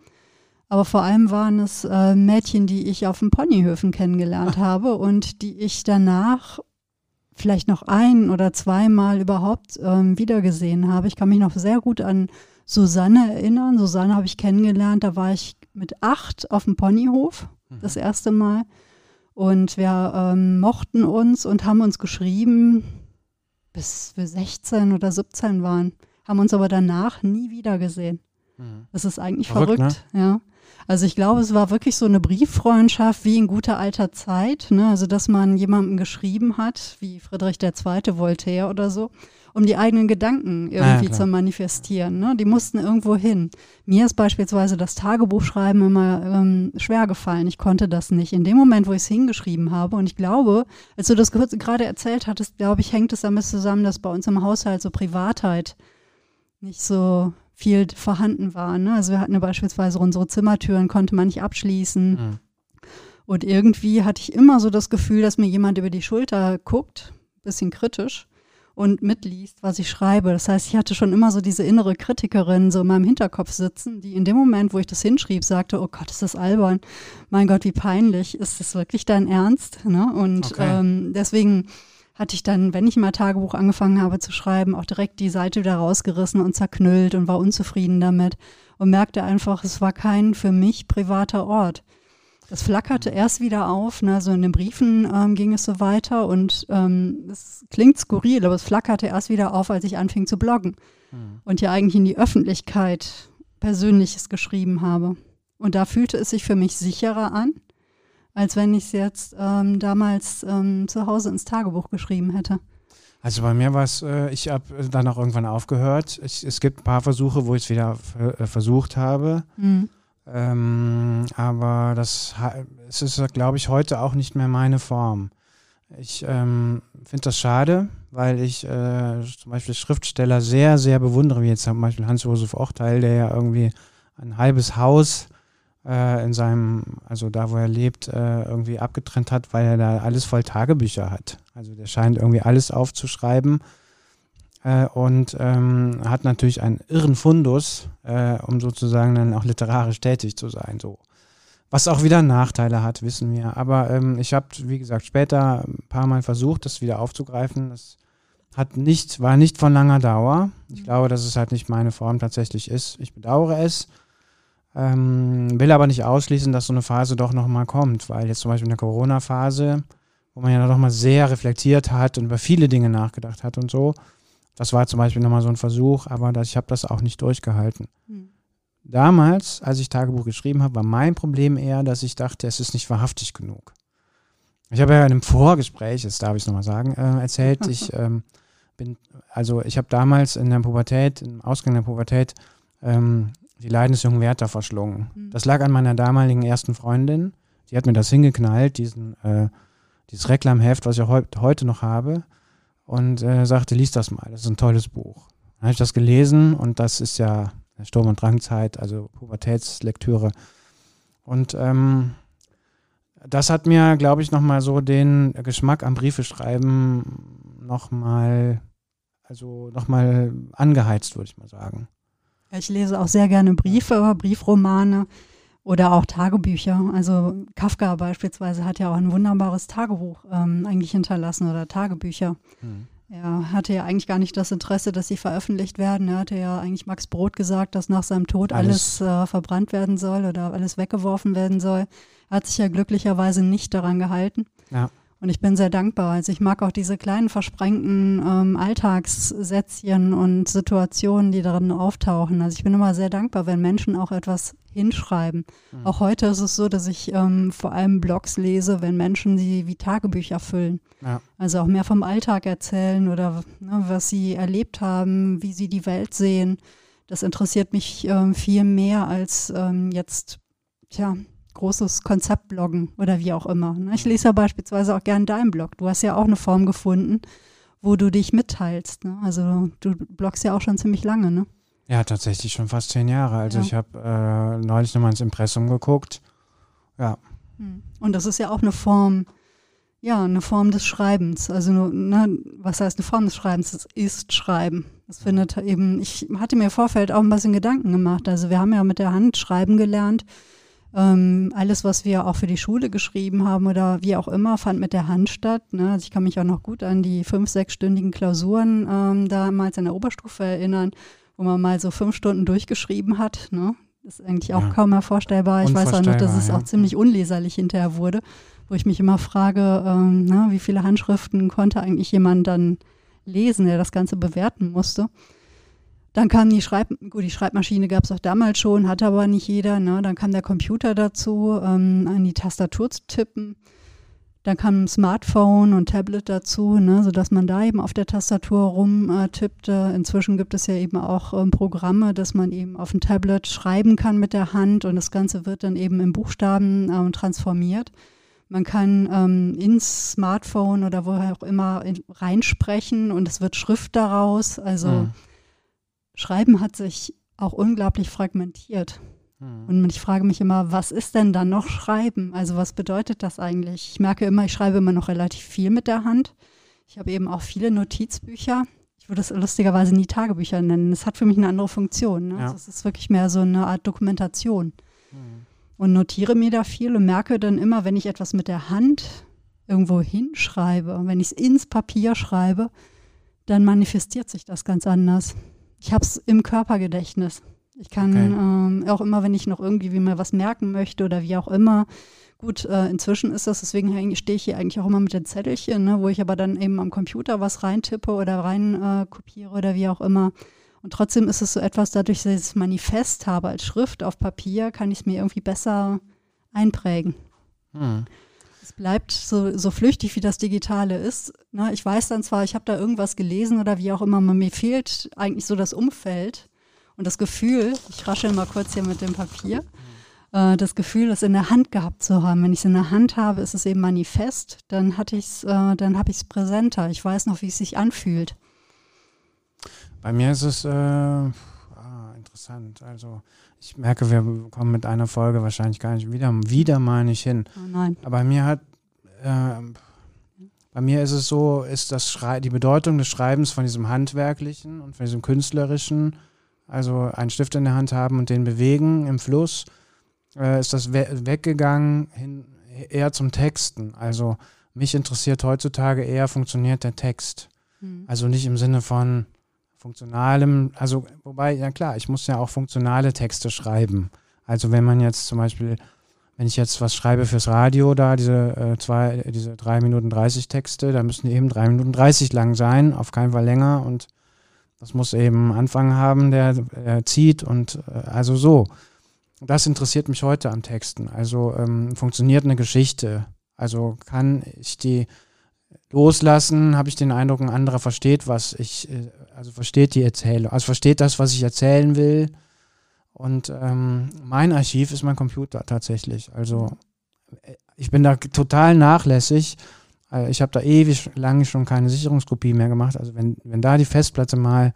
aber vor allem waren es äh, Mädchen, die ich auf den Ponyhöfen kennengelernt habe und die ich danach vielleicht noch ein oder zweimal überhaupt ähm, wiedergesehen habe. Ich kann mich noch sehr gut an Susanne erinnern. Susanne habe ich kennengelernt, da war ich mit acht auf dem Ponyhof mhm. das erste Mal. Und wir ähm, mochten uns und haben uns geschrieben bis wir 16 oder 17 waren, haben uns aber danach nie wieder gesehen. Mhm. Das ist eigentlich verrückt, verrückt ne? ja. Also ich glaube, es war wirklich so eine Brieffreundschaft wie in guter alter Zeit. Ne? Also dass man jemandem geschrieben hat, wie Friedrich II. Voltaire oder so, um die eigenen Gedanken irgendwie ja, zu manifestieren. Ne? Die mussten irgendwo hin. Mir ist beispielsweise das Tagebuchschreiben immer ähm, schwer gefallen. Ich konnte das nicht. In dem Moment, wo ich es hingeschrieben habe, und ich glaube, als du das gerade erzählt hattest, glaube ich, hängt es damit zusammen, dass bei uns im Haushalt so Privatheit nicht so viel vorhanden war. Ne? Also wir hatten ja beispielsweise unsere Zimmertüren, konnte man nicht abschließen. Mhm. Und irgendwie hatte ich immer so das Gefühl, dass mir jemand über die Schulter guckt, bisschen kritisch und mitliest, was ich schreibe. Das heißt, ich hatte schon immer so diese innere Kritikerin so in meinem Hinterkopf sitzen, die in dem Moment, wo ich das hinschrieb, sagte, oh Gott, ist das albern. Mein Gott, wie peinlich. Ist das wirklich dein Ernst? Ne? Und okay. ähm, deswegen hatte ich dann, wenn ich mal Tagebuch angefangen habe zu schreiben, auch direkt die Seite wieder rausgerissen und zerknüllt und war unzufrieden damit und merkte einfach, es war kein für mich privater Ort. Das flackerte erst wieder auf, ne? so in den Briefen ähm, ging es so weiter und ähm, es klingt skurril, aber es flackerte erst wieder auf, als ich anfing zu bloggen mhm. und ja eigentlich in die Öffentlichkeit Persönliches geschrieben habe. Und da fühlte es sich für mich sicherer an, als wenn ich es jetzt ähm, damals ähm, zu Hause ins Tagebuch geschrieben hätte. Also bei mir war es, äh, ich habe dann auch irgendwann aufgehört. Ich, es gibt ein paar Versuche, wo ich es wieder äh, versucht habe. Mhm. Ähm, aber das es ist, glaube ich, heute auch nicht mehr meine Form. Ich ähm, finde das schade, weil ich äh, zum Beispiel Schriftsteller sehr, sehr bewundere, wie jetzt zum Beispiel Hans-Josef Ochteil, der ja irgendwie ein halbes Haus äh, in seinem, also da, wo er lebt, äh, irgendwie abgetrennt hat, weil er da alles voll Tagebücher hat. Also der scheint irgendwie alles aufzuschreiben äh, und ähm, hat natürlich einen irren Fundus, äh, um sozusagen dann auch literarisch tätig zu sein. So. Was auch wieder Nachteile hat, wissen wir. Aber ähm, ich habe, wie gesagt, später ein paar Mal versucht, das wieder aufzugreifen. Das hat nicht, war nicht von langer Dauer. Ich mhm. glaube, dass es halt nicht meine Form tatsächlich ist. Ich bedauere es. Ähm, will aber nicht ausschließen, dass so eine Phase doch nochmal kommt, weil jetzt zum Beispiel in der Corona-Phase, wo man ja doch mal sehr reflektiert hat und über viele Dinge nachgedacht hat und so, das war zum Beispiel nochmal so ein Versuch, aber das, ich habe das auch nicht durchgehalten. Hm. Damals, als ich Tagebuch geschrieben habe, war mein Problem eher, dass ich dachte, es ist nicht wahrhaftig genug. Ich habe ja in einem Vorgespräch, jetzt darf ich es nochmal sagen, äh, erzählt, ich ähm, bin, also ich habe damals in der Pubertät, im Ausgang der Pubertät, ähm, die Leiden des jungen Werther verschlungen. Mhm. Das lag an meiner damaligen ersten Freundin. Die hat mir das hingeknallt, diesen, äh, dieses Reklamheft, was ich heu heute noch habe, und äh, sagte, lies das mal, das ist ein tolles Buch. Dann habe ich das gelesen und das ist ja Sturm- und Drangzeit, also Pubertätslektüre. Und ähm, das hat mir, glaube ich, nochmal so den Geschmack am Briefeschreiben nochmal, also nochmal angeheizt, würde ich mal sagen. Ich lese auch sehr gerne Briefe, Briefromane oder auch Tagebücher. Also Kafka beispielsweise hat ja auch ein wunderbares Tagebuch ähm, eigentlich hinterlassen oder Tagebücher. Mhm. Er hatte ja eigentlich gar nicht das Interesse, dass sie veröffentlicht werden. Er hatte ja eigentlich Max Brot gesagt, dass nach seinem Tod alles, alles äh, verbrannt werden soll oder alles weggeworfen werden soll. Er hat sich ja glücklicherweise nicht daran gehalten. Ja. Und ich bin sehr dankbar. Also ich mag auch diese kleinen versprengten ähm, Alltagssätzchen und Situationen, die darin auftauchen. Also ich bin immer sehr dankbar, wenn Menschen auch etwas hinschreiben. Mhm. Auch heute ist es so, dass ich ähm, vor allem Blogs lese, wenn Menschen sie wie Tagebücher füllen. Ja. Also auch mehr vom Alltag erzählen oder ne, was sie erlebt haben, wie sie die Welt sehen. Das interessiert mich ähm, viel mehr als ähm, jetzt, tja, großes Konzeptbloggen oder wie auch immer. Ne? Ich lese ja beispielsweise auch gern deinen Blog. Du hast ja auch eine Form gefunden, wo du dich mitteilst. Ne? Also du bloggst ja auch schon ziemlich lange, ne? Ja, tatsächlich schon fast zehn Jahre. Also ja. ich habe äh, neulich nochmal ins Impressum geguckt. Ja. Hm. Und das ist ja auch eine Form, ja, eine Form des Schreibens. Also, ne, was heißt eine Form des Schreibens? Es ist Schreiben. Das findet eben, ich hatte mir im Vorfeld auch ein bisschen Gedanken gemacht. Also wir haben ja mit der Hand schreiben gelernt. Ähm, alles, was wir auch für die Schule geschrieben haben oder wie auch immer, fand mit der Hand statt. Ne? Also ich kann mich auch noch gut an die fünf-, sechsstündigen Klausuren ähm, damals in der Oberstufe erinnern, wo man mal so fünf Stunden durchgeschrieben hat. Ne? Das ist eigentlich auch ja. kaum mehr vorstellbar. Ich weiß auch noch, dass es ja. auch ziemlich unleserlich hinterher wurde, wo ich mich immer frage, ähm, na, wie viele Handschriften konnte eigentlich jemand dann lesen, der das Ganze bewerten musste. Dann kam die Schreib gut, die Schreibmaschine gab es auch damals schon, hatte aber nicht jeder. Ne? Dann kam der Computer dazu, ähm, an die Tastatur zu tippen. Dann kam Smartphone und Tablet dazu, ne, sodass man da eben auf der Tastatur rumtippte. Äh, Inzwischen gibt es ja eben auch ähm, Programme, dass man eben auf dem Tablet schreiben kann mit der Hand und das Ganze wird dann eben in Buchstaben äh, transformiert. Man kann ähm, ins Smartphone oder woher auch immer in, reinsprechen und es wird Schrift daraus. Also mhm. Schreiben hat sich auch unglaublich fragmentiert. Mhm. Und ich frage mich immer, was ist denn dann noch Schreiben? Also was bedeutet das eigentlich? Ich merke immer, ich schreibe immer noch relativ viel mit der Hand. Ich habe eben auch viele Notizbücher. Ich würde es lustigerweise nie Tagebücher nennen. Es hat für mich eine andere Funktion. Ne? Ja. Also es ist wirklich mehr so eine Art Dokumentation. Mhm. Und notiere mir da viel und merke dann immer, wenn ich etwas mit der Hand irgendwo hinschreibe, wenn ich es ins Papier schreibe, dann manifestiert sich das ganz anders. Ich habe es im Körpergedächtnis. Ich kann okay. ähm, auch immer, wenn ich noch irgendwie wie mir was merken möchte oder wie auch immer, Gut, äh, inzwischen ist das, deswegen stehe ich hier eigentlich auch immer mit den Zettelchen, ne, wo ich aber dann eben am Computer was reintippe oder rein äh, kopiere oder wie auch immer. Und trotzdem ist es so etwas, dadurch, dass ich es Manifest habe als Schrift auf Papier, kann ich es mir irgendwie besser einprägen. Hm. Es bleibt so, so flüchtig, wie das Digitale ist. Ne? Ich weiß dann zwar, ich habe da irgendwas gelesen oder wie auch immer, mir fehlt eigentlich so das Umfeld und das Gefühl, ich raschel mal kurz hier mit dem Papier, äh, das Gefühl, es in der Hand gehabt zu haben. Wenn ich es in der Hand habe, ist es eben manifest, dann äh, dann habe ich es präsenter. Ich weiß noch, wie es sich anfühlt. Bei mir ist es äh, ah, interessant. Also ich merke, wir kommen mit einer Folge wahrscheinlich gar nicht wieder, wieder mal nicht hin. Oh nein. Aber bei mir hat äh, bei mir ist es so, ist das Schrei die Bedeutung des Schreibens von diesem handwerklichen und von diesem künstlerischen, also einen Stift in der Hand haben und den bewegen im Fluss, äh, ist das we weggegangen hin, eher zum Texten. Also mich interessiert heutzutage eher, funktioniert der Text. Mhm. Also nicht im Sinne von funktionalem, also wobei, ja klar, ich muss ja auch funktionale Texte schreiben. Also wenn man jetzt zum Beispiel, wenn ich jetzt was schreibe fürs Radio, da diese äh, zwei, diese drei Minuten 30 Texte, da müssen die eben drei Minuten 30 lang sein, auf keinen Fall länger und das muss eben Anfang haben, der, der zieht und äh, also so. Das interessiert mich heute am Texten. Also ähm, funktioniert eine Geschichte? Also kann ich die loslassen? Habe ich den Eindruck, ein anderer versteht, was ich, äh, also versteht die Erzählung, also versteht das, was ich erzählen will. Und ähm, mein Archiv ist mein Computer tatsächlich. Also äh, ich bin da total nachlässig. Äh, ich habe da ewig lange schon keine Sicherungskopie mehr gemacht. Also wenn, wenn da die Festplatte mal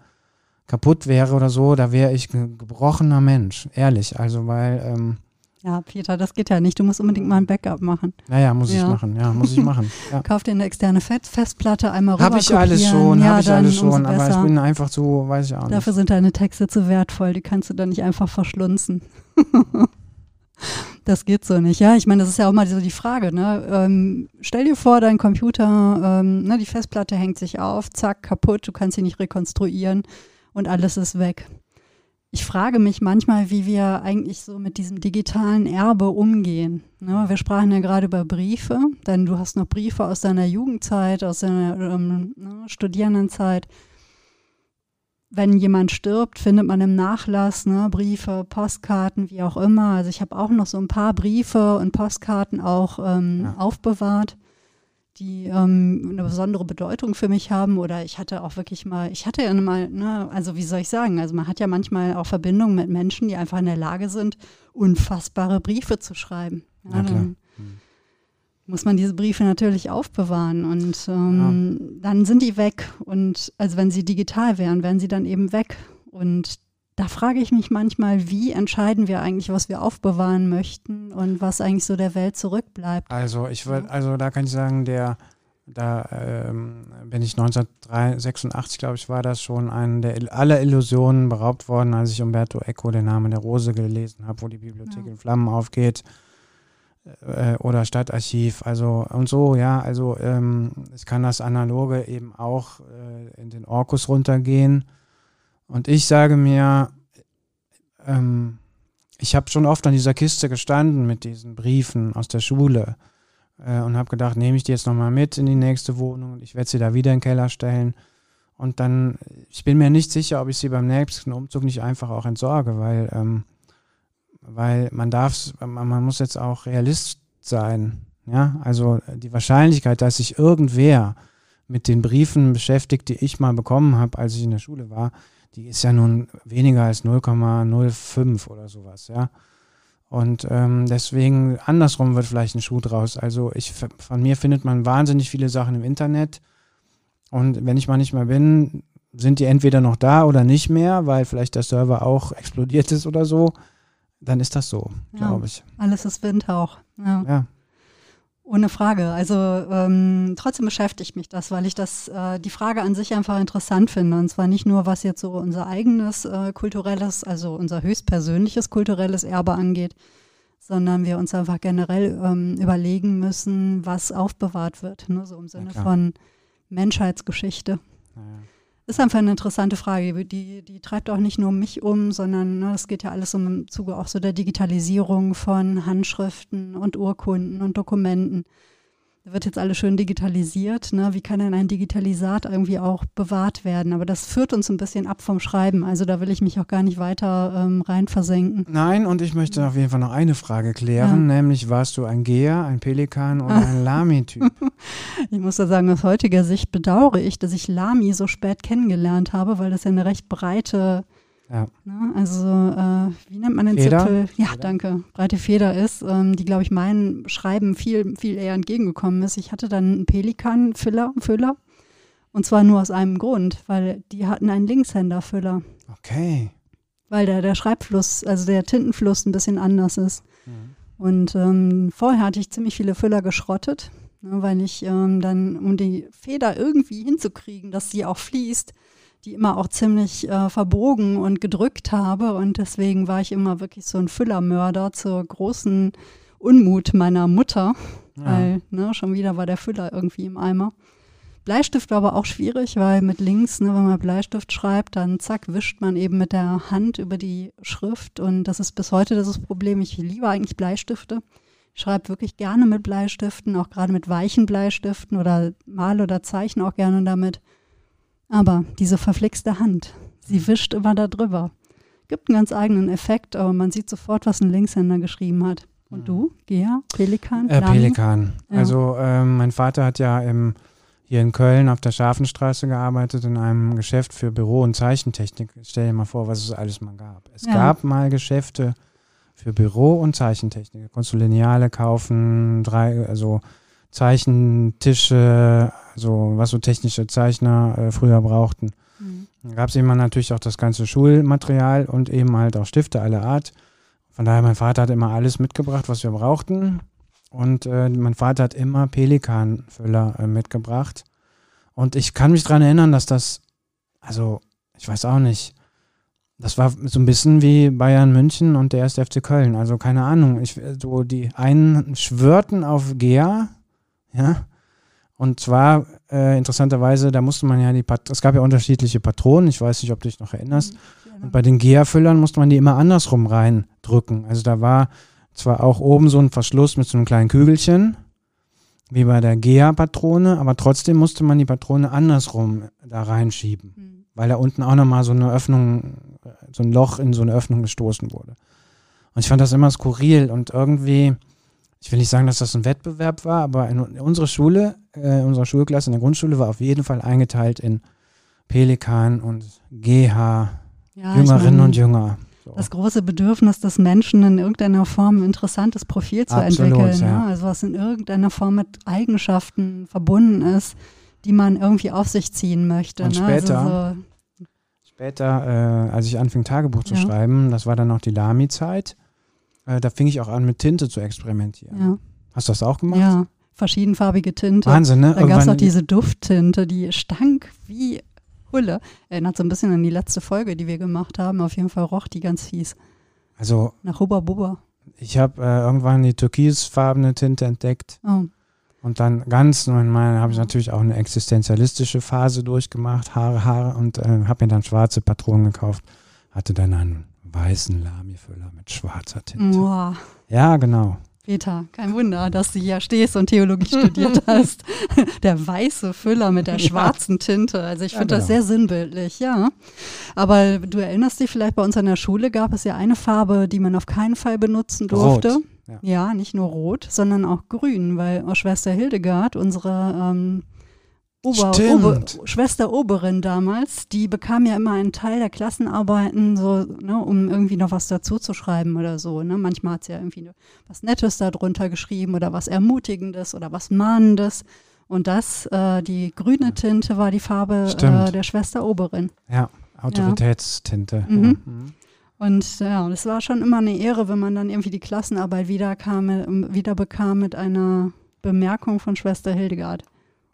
kaputt wäre oder so, da wäre ich ein gebrochener Mensch, ehrlich. Also weil ähm, ja, Peter, das geht ja nicht. Du musst unbedingt mal ein Backup machen. Naja, muss ja. ich machen. Ja, muss ich machen. Ja. Kauf dir eine externe Fett Festplatte, einmal rüber Habe ich alles schon, ja, habe ich alles schon. Aber ich bin einfach zu, weiß ich auch nicht. Dafür sind deine Texte zu wertvoll. Die kannst du dann nicht einfach verschlunzen. das geht so nicht. Ja, ich meine, das ist ja auch mal so die Frage. Ne? Ähm, stell dir vor, dein Computer, ähm, ne, die Festplatte hängt sich auf, zack, kaputt, du kannst sie nicht rekonstruieren und alles ist weg. Ich frage mich manchmal, wie wir eigentlich so mit diesem digitalen Erbe umgehen. Ne, wir sprachen ja gerade über Briefe, denn du hast noch Briefe aus deiner Jugendzeit, aus deiner ähm, ne, Studierendenzeit. Wenn jemand stirbt, findet man im Nachlass ne, Briefe, Postkarten, wie auch immer. Also ich habe auch noch so ein paar Briefe und Postkarten auch ähm, ja. aufbewahrt die ähm, eine besondere Bedeutung für mich haben. Oder ich hatte auch wirklich mal, ich hatte ja mal, ne, also wie soll ich sagen, also man hat ja manchmal auch Verbindungen mit Menschen, die einfach in der Lage sind, unfassbare Briefe zu schreiben. Ja, dann hm. muss man diese Briefe natürlich aufbewahren und ähm, ja. dann sind die weg. Und also wenn sie digital wären, wären sie dann eben weg. Und da frage ich mich manchmal, wie entscheiden wir eigentlich, was wir aufbewahren möchten und was eigentlich so der Welt zurückbleibt. Also ich würde, also da kann ich sagen, der, da ähm, bin ich 1986, glaube ich, war das schon eine der aller Illusionen beraubt worden, als ich Umberto Eco, den Namen der Rose, gelesen habe, wo die Bibliothek ja. in Flammen aufgeht. Äh, oder Stadtarchiv, also und so, ja, also ähm, ich kann das Analoge eben auch äh, in den Orkus runtergehen und ich sage mir, ähm, ich habe schon oft an dieser Kiste gestanden mit diesen Briefen aus der Schule äh, und habe gedacht, nehme ich die jetzt nochmal mit in die nächste Wohnung und ich werde sie da wieder in den Keller stellen. Und dann, ich bin mir nicht sicher, ob ich sie beim nächsten Umzug nicht einfach auch entsorge, weil, ähm, weil man darf, man, man muss jetzt auch Realist sein. Ja, also die Wahrscheinlichkeit, dass sich irgendwer mit den Briefen beschäftigt, die ich mal bekommen habe, als ich in der Schule war, die ist ja nun weniger als 0,05 oder sowas, ja. Und ähm, deswegen andersrum wird vielleicht ein Schuh draus. Also ich von mir findet man wahnsinnig viele Sachen im Internet. Und wenn ich mal nicht mehr bin, sind die entweder noch da oder nicht mehr, weil vielleicht der Server auch explodiert ist oder so. Dann ist das so, ja, glaube ich. Alles ist Windhauch. Ja. ja. Ohne Frage. Also ähm, trotzdem beschäftigt mich das, weil ich das äh, die Frage an sich einfach interessant finde. Und zwar nicht nur, was jetzt so unser eigenes äh, kulturelles, also unser höchstpersönliches kulturelles Erbe angeht, sondern wir uns einfach generell ähm, überlegen müssen, was aufbewahrt wird. Ne? So im Sinne ja, von Menschheitsgeschichte. Ja. Ist einfach eine interessante Frage. Die, die treibt auch nicht nur mich um, sondern ne, es geht ja alles um im Zuge auch so der Digitalisierung von Handschriften und Urkunden und Dokumenten. Da wird jetzt alles schön digitalisiert. Ne? Wie kann denn ein Digitalisat irgendwie auch bewahrt werden? Aber das führt uns ein bisschen ab vom Schreiben. Also da will ich mich auch gar nicht weiter ähm, rein versenken. Nein, und ich möchte auf jeden Fall noch eine Frage klären, ja. nämlich warst du ein Geher, ein Pelikan oder ein Lami-Typ? ich muss da sagen, aus heutiger Sicht bedauere ich, dass ich Lami so spät kennengelernt habe, weil das ja eine recht breite ja. Ne? Also, äh, wie nennt man den Feder? Zipfel? Ja, Feder? danke. Breite Feder ist, ähm, die, glaube ich, meinem Schreiben viel, viel eher entgegengekommen ist. Ich hatte dann einen Pelikan-Füller, Füller, und zwar nur aus einem Grund, weil die hatten einen Linkshänder-Füller. Okay. Weil der, der Schreibfluss, also der Tintenfluss ein bisschen anders ist. Mhm. Und ähm, vorher hatte ich ziemlich viele Füller geschrottet, ne, weil ich ähm, dann, um die Feder irgendwie hinzukriegen, dass sie auch fließt, die immer auch ziemlich äh, verbogen und gedrückt habe. Und deswegen war ich immer wirklich so ein Füllermörder zur großen Unmut meiner Mutter. Ja. Weil ne, schon wieder war der Füller irgendwie im Eimer. Bleistift war aber auch schwierig, weil mit links, ne, wenn man Bleistift schreibt, dann zack, wischt man eben mit der Hand über die Schrift. Und das ist bis heute das Problem. Ich liebe eigentlich Bleistifte. Ich schreibe wirklich gerne mit Bleistiften, auch gerade mit weichen Bleistiften oder mal oder zeichne auch gerne damit. Aber diese verflixte Hand, sie mhm. wischt immer da drüber. Gibt einen ganz eigenen Effekt, aber man sieht sofort, was ein Linkshänder geschrieben hat. Und du, Gea, Pelikan? Äh, Pelikan. Ja. Also ähm, mein Vater hat ja im, hier in Köln auf der Scharfenstraße gearbeitet in einem Geschäft für Büro- und Zeichentechnik. Stell dir mal vor, was es alles mal gab. Es ja. gab mal Geschäfte für Büro- und Zeichentechnik. Da konntest du Lineale kaufen, drei, also Zeichentische, so was so technische Zeichner äh, früher brauchten. Mhm. Dann gab es immer natürlich auch das ganze Schulmaterial und eben halt auch Stifte aller Art. Von daher, mein Vater hat immer alles mitgebracht, was wir brauchten. Und äh, mein Vater hat immer Pelikanfüller äh, mitgebracht. Und ich kann mich daran erinnern, dass das, also ich weiß auch nicht, das war so ein bisschen wie Bayern München und der erste FC Köln. Also keine Ahnung. Ich, so die einen schwörten auf Gea ja. Und zwar, äh, interessanterweise, da musste man ja die, Pat es gab ja unterschiedliche Patronen, ich weiß nicht, ob du dich noch erinnerst. Mhm, und bei den Gea-Füllern musste man die immer andersrum reindrücken. Also da war zwar auch oben so ein Verschluss mit so einem kleinen Kügelchen, wie bei der Gea-Patrone, aber trotzdem musste man die Patrone andersrum da reinschieben, mhm. weil da unten auch nochmal so eine Öffnung, so ein Loch in so eine Öffnung gestoßen wurde. Und ich fand das immer skurril und irgendwie, ich will nicht sagen, dass das ein Wettbewerb war, aber in, in unserer Schule, äh, unserer Schulklasse in der Grundschule war auf jeden Fall eingeteilt in Pelikan und GH, ja, Jüngerinnen ich mein, und Jünger. So. Das große Bedürfnis des Menschen in irgendeiner Form ein interessantes Profil zu Absolut, entwickeln. Ja. Ne? Also was in irgendeiner Form mit Eigenschaften verbunden ist, die man irgendwie auf sich ziehen möchte. Und ne? später, also so später äh, als ich anfing Tagebuch zu ja. schreiben, das war dann noch die Lami-Zeit, äh, da fing ich auch an, mit Tinte zu experimentieren. Ja. Hast du das auch gemacht? Ja, verschiedenfarbige Tinte. Wahnsinn, ne? Da gab es auch diese Dufttinte, die stank wie Hulle. Erinnert so ein bisschen an die letzte Folge, die wir gemacht haben. Auf jeden Fall roch die ganz fies. Also. Nach Hubba Bubba. Ich habe äh, irgendwann die türkisfarbene Tinte entdeckt. Oh. Und dann ganz, normal habe ich natürlich auch eine existenzialistische Phase durchgemacht, Haare, Haare, und äh, habe mir dann schwarze Patronen gekauft. Hatte dann einen weißen Lami-Füller mit schwarzer Tinte. Boah. Ja, genau. Peter, kein Wunder, dass du hier stehst und Theologie studiert hast. Der weiße Füller mit der schwarzen. Tinte. Also ich finde ja, genau. das sehr sinnbildlich, ja. Aber du erinnerst dich vielleicht, bei uns an der Schule gab es ja eine Farbe, die man auf keinen Fall benutzen durfte. Rot. Ja. ja nicht nur rot, sondern auch grün, weil Schwester Hildegard, unsere ähm, Ober, Ober, Schwester Oberin damals, die bekam ja immer einen Teil der Klassenarbeiten, so, ne, um irgendwie noch was dazu zu schreiben oder so. Ne? Manchmal hat sie ja irgendwie was Nettes darunter geschrieben oder was Ermutigendes oder was Mahnendes. Und das, äh, die grüne Tinte war die Farbe äh, der Schwester Oberin. Ja, Autoritätstinte. Ja. Mhm. Ja. Mhm. Und ja, das war schon immer eine Ehre, wenn man dann irgendwie die Klassenarbeit wieder, kam, wieder bekam mit einer Bemerkung von Schwester Hildegard.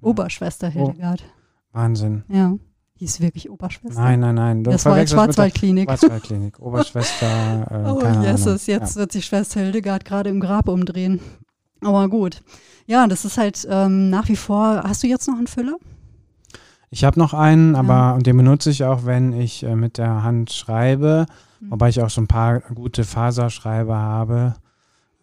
Oberschwester Hildegard. Oh, Wahnsinn. Ja. Ist wirklich Oberschwester. Nein, nein, nein. Du das war jetzt Schwarzwaldklinik. Schwarzwaldklinik. Oberschwester. Äh, oh, Jesus, jetzt ja. wird sich Schwester Hildegard gerade im Grab umdrehen. Aber gut. Ja, das ist halt ähm, nach wie vor. Hast du jetzt noch einen Füller? Ich habe noch einen, aber ja. und den benutze ich auch, wenn ich äh, mit der Hand schreibe, mhm. wobei ich auch so ein paar gute Faserschreiber habe.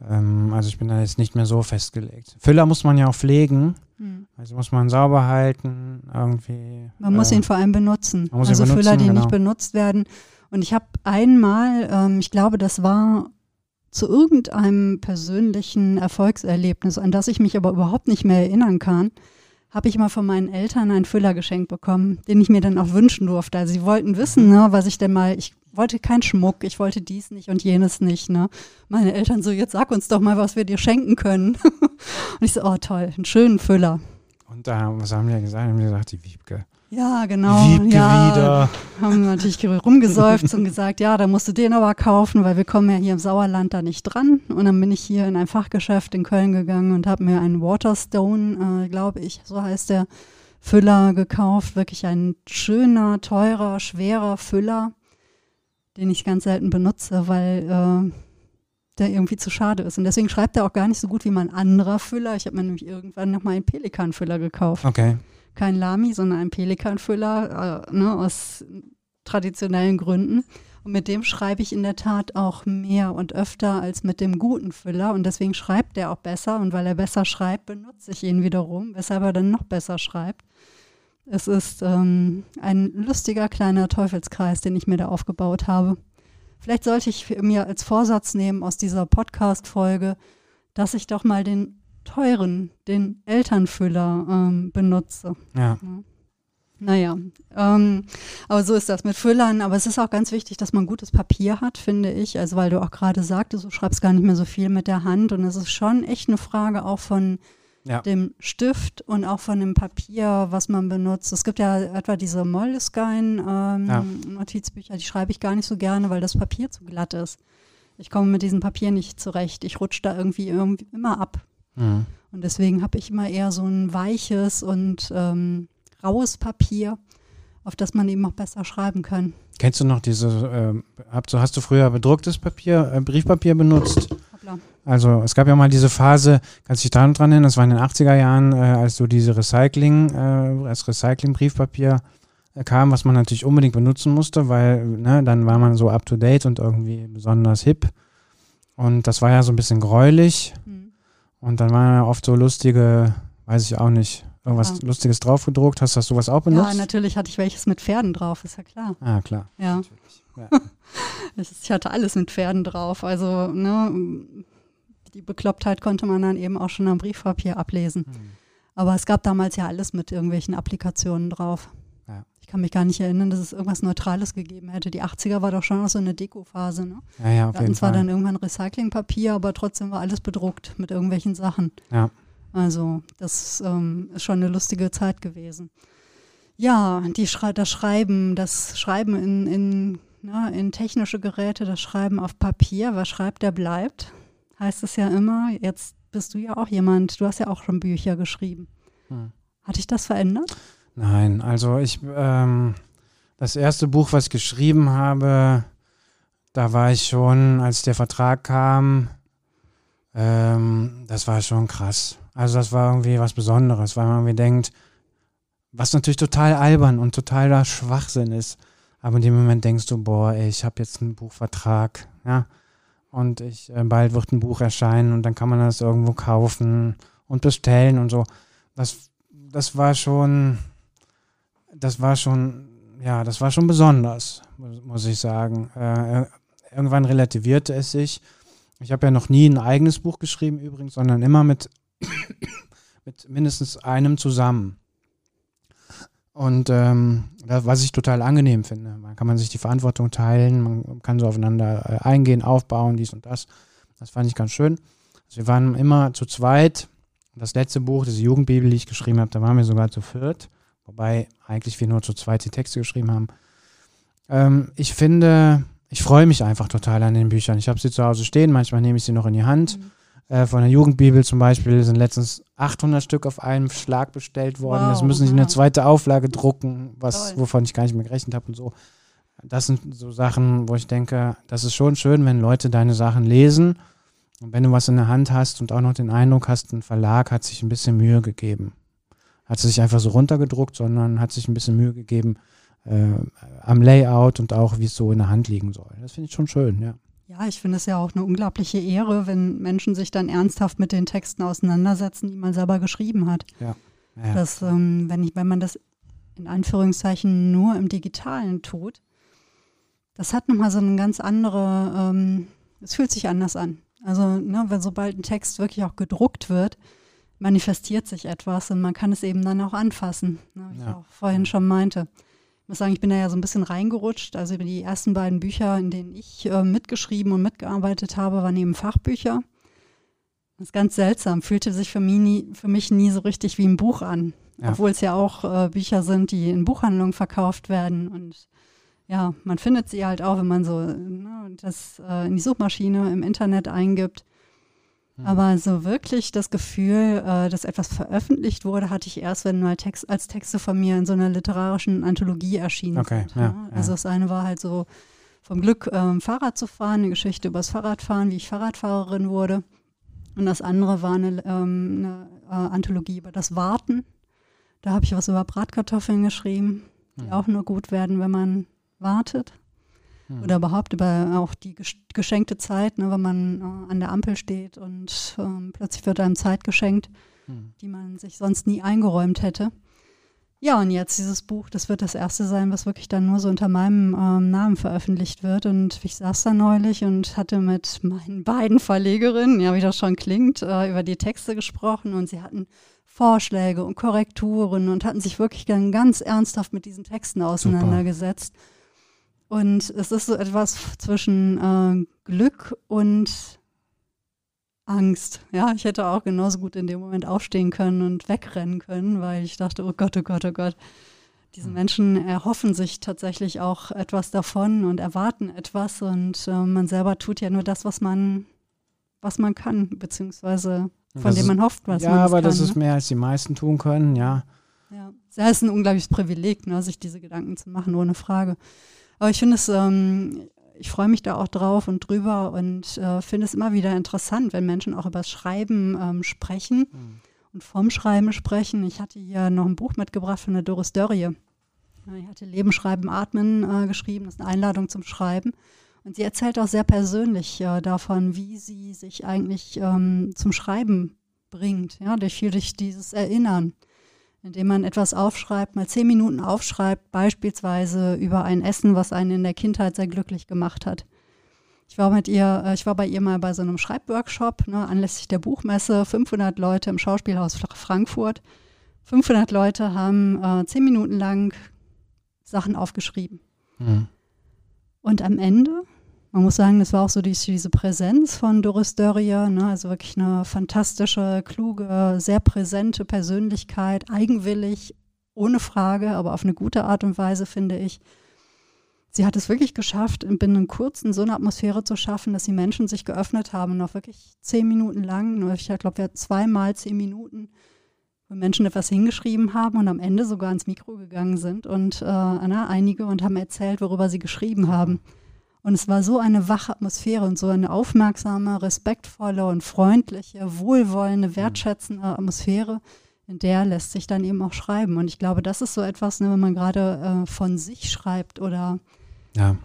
Ähm, also ich bin da jetzt nicht mehr so festgelegt. Füller muss man ja auch pflegen. Mhm. Also muss man sauber halten, irgendwie. Man äh, muss ihn vor allem benutzen. also benutzen, Füller, die genau. nicht benutzt werden. Und ich habe einmal, ähm, ich glaube, das war zu irgendeinem persönlichen Erfolgserlebnis, an das ich mich aber überhaupt nicht mehr erinnern kann, habe ich mal von meinen Eltern einen Füller geschenkt bekommen, den ich mir dann auch wünschen durfte. Also sie wollten wissen, ne, was ich denn mal, ich wollte keinen Schmuck, ich wollte dies nicht und jenes nicht. Ne? Meine Eltern so, jetzt sag uns doch mal, was wir dir schenken können. und ich so, oh toll, einen schönen Füller. Und da, was haben die gesagt? Haben die gesagt, die Wiebke. Ja, genau. Wiebke ja, wieder. Haben natürlich rumgesäuft und gesagt, ja, da musst du den aber kaufen, weil wir kommen ja hier im Sauerland da nicht dran. Und dann bin ich hier in ein Fachgeschäft in Köln gegangen und habe mir einen Waterstone, äh, glaube ich, so heißt der, Füller gekauft. Wirklich ein schöner, teurer, schwerer Füller, den ich ganz selten benutze, weil äh, der irgendwie zu schade ist. Und deswegen schreibt er auch gar nicht so gut wie mein anderer Füller. Ich habe mir nämlich irgendwann nochmal einen Pelikan-Füller gekauft. Okay kein Lamy, sondern ein Pelikanfüller äh, ne, aus traditionellen Gründen. Und mit dem schreibe ich in der Tat auch mehr und öfter als mit dem guten Füller. Und deswegen schreibt er auch besser. Und weil er besser schreibt, benutze ich ihn wiederum, weshalb er dann noch besser schreibt. Es ist ähm, ein lustiger kleiner Teufelskreis, den ich mir da aufgebaut habe. Vielleicht sollte ich mir als Vorsatz nehmen aus dieser Podcast-Folge, dass ich doch mal den teuren, den Elternfüller ähm, benutze. Ja. ja. Naja, ähm, aber so ist das mit Füllern. Aber es ist auch ganz wichtig, dass man gutes Papier hat, finde ich. Also weil du auch gerade sagtest, du schreibst gar nicht mehr so viel mit der Hand. Und es ist schon echt eine Frage auch von ja. dem Stift und auch von dem Papier, was man benutzt. Es gibt ja etwa diese Moleskine-Notizbücher, ähm, ja. die schreibe ich gar nicht so gerne, weil das Papier zu glatt ist. Ich komme mit diesem Papier nicht zurecht. Ich rutsche da irgendwie, irgendwie immer ab. Mhm. Und deswegen habe ich immer eher so ein weiches und ähm, raues Papier, auf das man eben auch besser schreiben kann. Kennst du noch diese, äh, hast, du, hast du früher bedrucktes Papier, äh, Briefpapier benutzt? Also es gab ja mal diese Phase, kannst du dich daran dran erinnern, das war in den 80er Jahren, äh, als so diese Recycling, äh, als Recycling-Briefpapier äh, kam, was man natürlich unbedingt benutzen musste, weil ne, dann war man so up-to-date und irgendwie besonders hip. Und das war ja so ein bisschen gräulich. Mhm. Und dann waren ja oft so lustige, weiß ich auch nicht, irgendwas ja. Lustiges draufgedruckt. Hast du sowas auch benutzt? Ja, natürlich hatte ich welches mit Pferden drauf, ist ja klar. Ah, klar. Ja. ja. ich hatte alles mit Pferden drauf. Also, ne, die Beklopptheit konnte man dann eben auch schon am Briefpapier ablesen. Hm. Aber es gab damals ja alles mit irgendwelchen Applikationen drauf kann mich gar nicht erinnern, dass es irgendwas Neutrales gegeben hätte. Die 80er war doch schon noch so eine Deko-Phase. Ne? Ja, ja, auf Wir jeden zwar dann irgendwann Recyclingpapier, aber trotzdem war alles bedruckt mit irgendwelchen Sachen. Ja. Also das ähm, ist schon eine lustige Zeit gewesen. Ja, die Schrei das Schreiben, das Schreiben in, in, na, in technische Geräte, das Schreiben auf Papier, was schreibt, der bleibt, heißt es ja immer. Jetzt bist du ja auch jemand, du hast ja auch schon Bücher geschrieben. Hm. Hat dich das verändert? Nein, also ich, ähm, das erste Buch, was ich geschrieben habe, da war ich schon, als der Vertrag kam, ähm, das war schon krass. Also das war irgendwie was Besonderes, weil man irgendwie denkt, was natürlich total albern und totaler Schwachsinn ist. Aber in dem Moment denkst du, boah, ey, ich habe jetzt einen Buchvertrag, ja, und ich äh, bald wird ein Buch erscheinen und dann kann man das irgendwo kaufen und bestellen und so. Das, das war schon, das war schon, ja, das war schon besonders, muss ich sagen. Äh, irgendwann relativierte es sich. Ich habe ja noch nie ein eigenes Buch geschrieben übrigens, sondern immer mit, mit mindestens einem zusammen. Und ähm, was ich total angenehm finde, man kann man sich die Verantwortung teilen, man kann so aufeinander äh, eingehen, aufbauen, dies und das. Das fand ich ganz schön. Also wir waren immer zu zweit. Das letzte Buch, diese Jugendbibel, die ich geschrieben habe, da waren wir sogar zu viert. Wobei eigentlich wir nur zu zweit die Texte geschrieben haben. Ähm, ich finde, ich freue mich einfach total an den Büchern. Ich habe sie zu Hause stehen, manchmal nehme ich sie noch in die Hand. Mhm. Äh, von der Jugendbibel zum Beispiel sind letztens 800 Stück auf einen Schlag bestellt worden. Wow, das müssen sie in eine zweite Auflage drucken, was, wovon ich gar nicht mehr gerechnet habe und so. Das sind so Sachen, wo ich denke, das ist schon schön, wenn Leute deine Sachen lesen. Und wenn du was in der Hand hast und auch noch den Eindruck hast, ein Verlag hat sich ein bisschen Mühe gegeben. hat sich einfach so runtergedruckt, sondern hat sich ein bisschen Mühe gegeben äh, am Layout und auch, wie es so in der Hand liegen soll. Das finde ich schon schön, ja. Ja, ich finde es ja auch eine unglaubliche Ehre, wenn Menschen sich dann ernsthaft mit den Texten auseinandersetzen, die man selber geschrieben hat. Ja. ja. Dass, ähm, wenn, ich, wenn man das in Anführungszeichen nur im Digitalen tut, das hat nochmal so eine ganz andere, ähm, es fühlt sich anders an. Also, ne, wenn sobald ein Text wirklich auch gedruckt wird, manifestiert sich etwas und man kann es eben dann auch anfassen, ne, wie ja. ich auch vorhin schon meinte. Ich muss sagen, ich bin da ja so ein bisschen reingerutscht. Also die ersten beiden Bücher, in denen ich äh, mitgeschrieben und mitgearbeitet habe, waren eben Fachbücher. Das ist ganz seltsam, fühlte sich für mich nie, für mich nie so richtig wie ein Buch an. Ja. Obwohl es ja auch äh, Bücher sind, die in Buchhandlungen verkauft werden. Und ja, man findet sie halt auch, wenn man so ne, das äh, in die Suchmaschine im Internet eingibt. Aber so wirklich das Gefühl, äh, dass etwas veröffentlicht wurde, hatte ich erst, wenn mal Text, als Texte von mir in so einer literarischen Anthologie erschienen okay, sind. Ja, Also das eine war halt so vom Glück, ähm, Fahrrad zu fahren, eine Geschichte über das Fahrradfahren, wie ich Fahrradfahrerin wurde. Und das andere war eine, ähm, eine äh, Anthologie über das Warten. Da habe ich was über Bratkartoffeln geschrieben, die mhm. auch nur gut werden, wenn man wartet. Mhm. Oder überhaupt über auch die geschenkte Zeit, ne, wenn man äh, an der Ampel steht und ähm, plötzlich wird einem Zeit geschenkt, mhm. die man sich sonst nie eingeräumt hätte. Ja, und jetzt dieses Buch, das wird das erste sein, was wirklich dann nur so unter meinem ähm, Namen veröffentlicht wird. Und ich saß da neulich und hatte mit meinen beiden Verlegerinnen, ja, wie das schon klingt, äh, über die Texte gesprochen und sie hatten Vorschläge und Korrekturen und hatten sich wirklich dann ganz ernsthaft mit diesen Texten auseinandergesetzt. Super. Und es ist so etwas zwischen äh, Glück und Angst. Ja, ich hätte auch genauso gut in dem Moment aufstehen können und wegrennen können, weil ich dachte, oh Gott, oh Gott, oh Gott. Diese hm. Menschen erhoffen sich tatsächlich auch etwas davon und erwarten etwas und äh, man selber tut ja nur das, was man, was man kann, beziehungsweise von das dem man hofft, was ja, man kann. Ja, aber das ne? ist mehr, als die meisten tun können, ja. Ja, es ist ein unglaubliches Privileg, ne, sich diese Gedanken zu machen, ohne Frage. Aber ich finde es, ähm, ich freue mich da auch drauf und drüber und äh, finde es immer wieder interessant, wenn Menschen auch über das Schreiben ähm, sprechen mhm. und vom Schreiben sprechen. Ich hatte hier noch ein Buch mitgebracht von der Doris Dörrie. Ich hatte Leben, Schreiben, Atmen äh, geschrieben. Das ist eine Einladung zum Schreiben. Und sie erzählt auch sehr persönlich äh, davon, wie sie sich eigentlich ähm, zum Schreiben bringt, ja, durch durch dieses Erinnern indem man etwas aufschreibt, mal zehn Minuten aufschreibt, beispielsweise über ein Essen, was einen in der Kindheit sehr glücklich gemacht hat. Ich war mit ihr, äh, ich war bei ihr mal bei so einem Schreibworkshop, ne, anlässlich der Buchmesse, 500 Leute im Schauspielhaus Frankfurt. 500 Leute haben äh, zehn Minuten lang Sachen aufgeschrieben. Mhm. Und am Ende man muss sagen, das war auch so die, diese Präsenz von Doris Dörrier, ne? also wirklich eine fantastische, kluge, sehr präsente Persönlichkeit, eigenwillig, ohne Frage, aber auf eine gute Art und Weise, finde ich. Sie hat es wirklich geschafft, in binnen kurzen so eine Atmosphäre zu schaffen, dass die Menschen sich geöffnet haben, noch wirklich zehn Minuten lang. Ich glaube, wir hatten zweimal zehn Minuten, wo Menschen etwas hingeschrieben haben und am Ende sogar ins Mikro gegangen sind und äh, na, einige und haben erzählt, worüber sie geschrieben haben. Und es war so eine wache Atmosphäre und so eine aufmerksame, respektvolle und freundliche, wohlwollende, mhm. wertschätzende Atmosphäre, in der lässt sich dann eben auch schreiben. Und ich glaube, das ist so etwas, ne, wenn man gerade äh, von sich schreibt oder ja.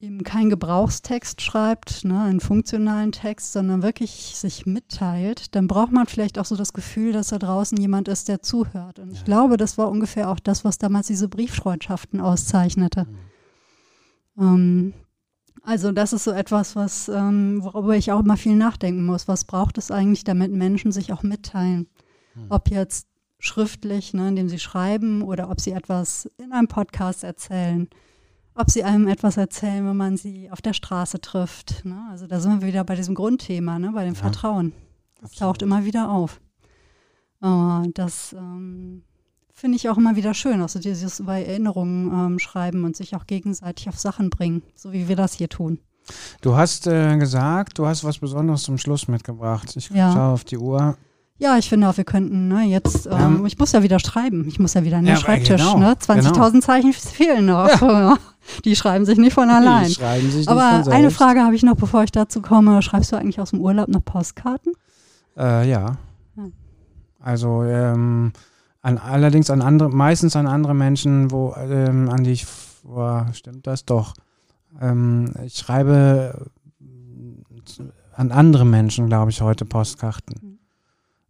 eben keinen Gebrauchstext schreibt, ne, einen funktionalen Text, sondern wirklich sich mitteilt, dann braucht man vielleicht auch so das Gefühl, dass da draußen jemand ist, der zuhört. Und ich ja. glaube, das war ungefähr auch das, was damals diese Brieffreundschaften auszeichnete. Mhm. Ähm, also das ist so etwas, was, ähm, worüber ich auch immer viel nachdenken muss. Was braucht es eigentlich, damit Menschen sich auch mitteilen? Hm. Ob jetzt schriftlich, ne, indem sie schreiben, oder ob sie etwas in einem Podcast erzählen, ob sie einem etwas erzählen, wenn man sie auf der Straße trifft. Ne? Also da sind wir wieder bei diesem Grundthema, ne, bei dem ja. Vertrauen. Das Absolut. taucht immer wieder auf. Uh, das ähm, finde ich auch immer wieder schön, also dieses über Erinnerungen ähm, schreiben und sich auch gegenseitig auf Sachen bringen, so wie wir das hier tun. Du hast äh, gesagt, du hast was Besonderes zum Schluss mitgebracht. Ich ja. schaue auf die Uhr. Ja, ich finde auch, wir könnten ne, jetzt, ähm, ähm, ich muss ja wieder schreiben, ich muss ja wieder an den ja, Schreibtisch, genau, ne? 20.000 genau. Zeichen fehlen noch. Ja. Die schreiben sich nicht von allein. Die schreiben sich Aber nicht von eine Frage habe ich noch, bevor ich dazu komme. Schreibst du eigentlich aus dem Urlaub noch Postkarten? Äh, ja. ja. Also, ähm, An, allerdings an andere, meistens an andere Menschen, wo, ähm, an die ich, boah, stimmt das doch? Ähm, ich schreibe an andere Menschen, glaube ich, heute Postkarten. Mhm.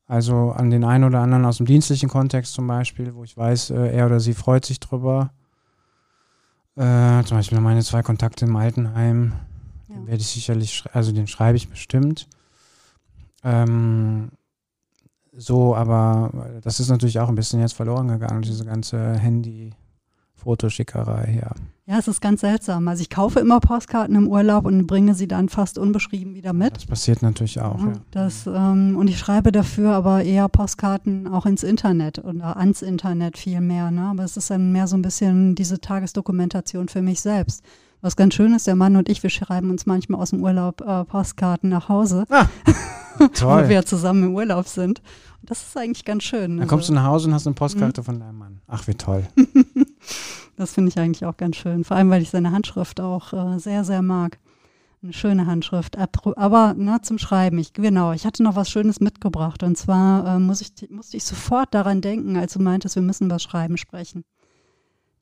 Also an den einen oder anderen aus dem dienstlichen Kontext zum Beispiel, wo ich weiß, äh, er oder sie freut sich drüber. Äh, zum Beispiel meine zwei Kontakte im Altenheim, Ja. den werde ich sicherlich, also den schreibe ich bestimmt. Ähm, so, aber das ist natürlich auch ein bisschen jetzt verloren gegangen, diese ganze Handy-Fotoschickerei hier. Ja, es ist ganz seltsam. Also ich kaufe immer Postkarten im Urlaub und bringe sie dann fast unbeschrieben wieder mit. Das passiert natürlich auch. Ja, Ja. das, ähm, und ich schreibe dafür aber eher Postkarten auch ins Internet oder ans Internet viel mehr. Ne? Aber es ist dann mehr so ein bisschen diese Tagesdokumentation für mich selbst. Was ganz schön ist, der Mann und ich, wir schreiben uns manchmal aus dem Urlaub äh, Postkarten nach Hause, wo Toll. wir zusammen im Urlaub sind. Und das ist eigentlich ganz schön. Dann kommst du Also, nach Hause und hast eine Postkarte von deinem Mann. Ach, wie toll. das finde ich eigentlich auch ganz schön. Vor allem, weil ich seine Handschrift auch äh, sehr, sehr mag. Eine schöne Handschrift. Aber ne, zum Schreiben, ich, genau, ich hatte noch was Schönes mitgebracht. Und zwar äh, muss ich, musste ich sofort daran denken, als du meintest, wir müssen über Schreiben sprechen.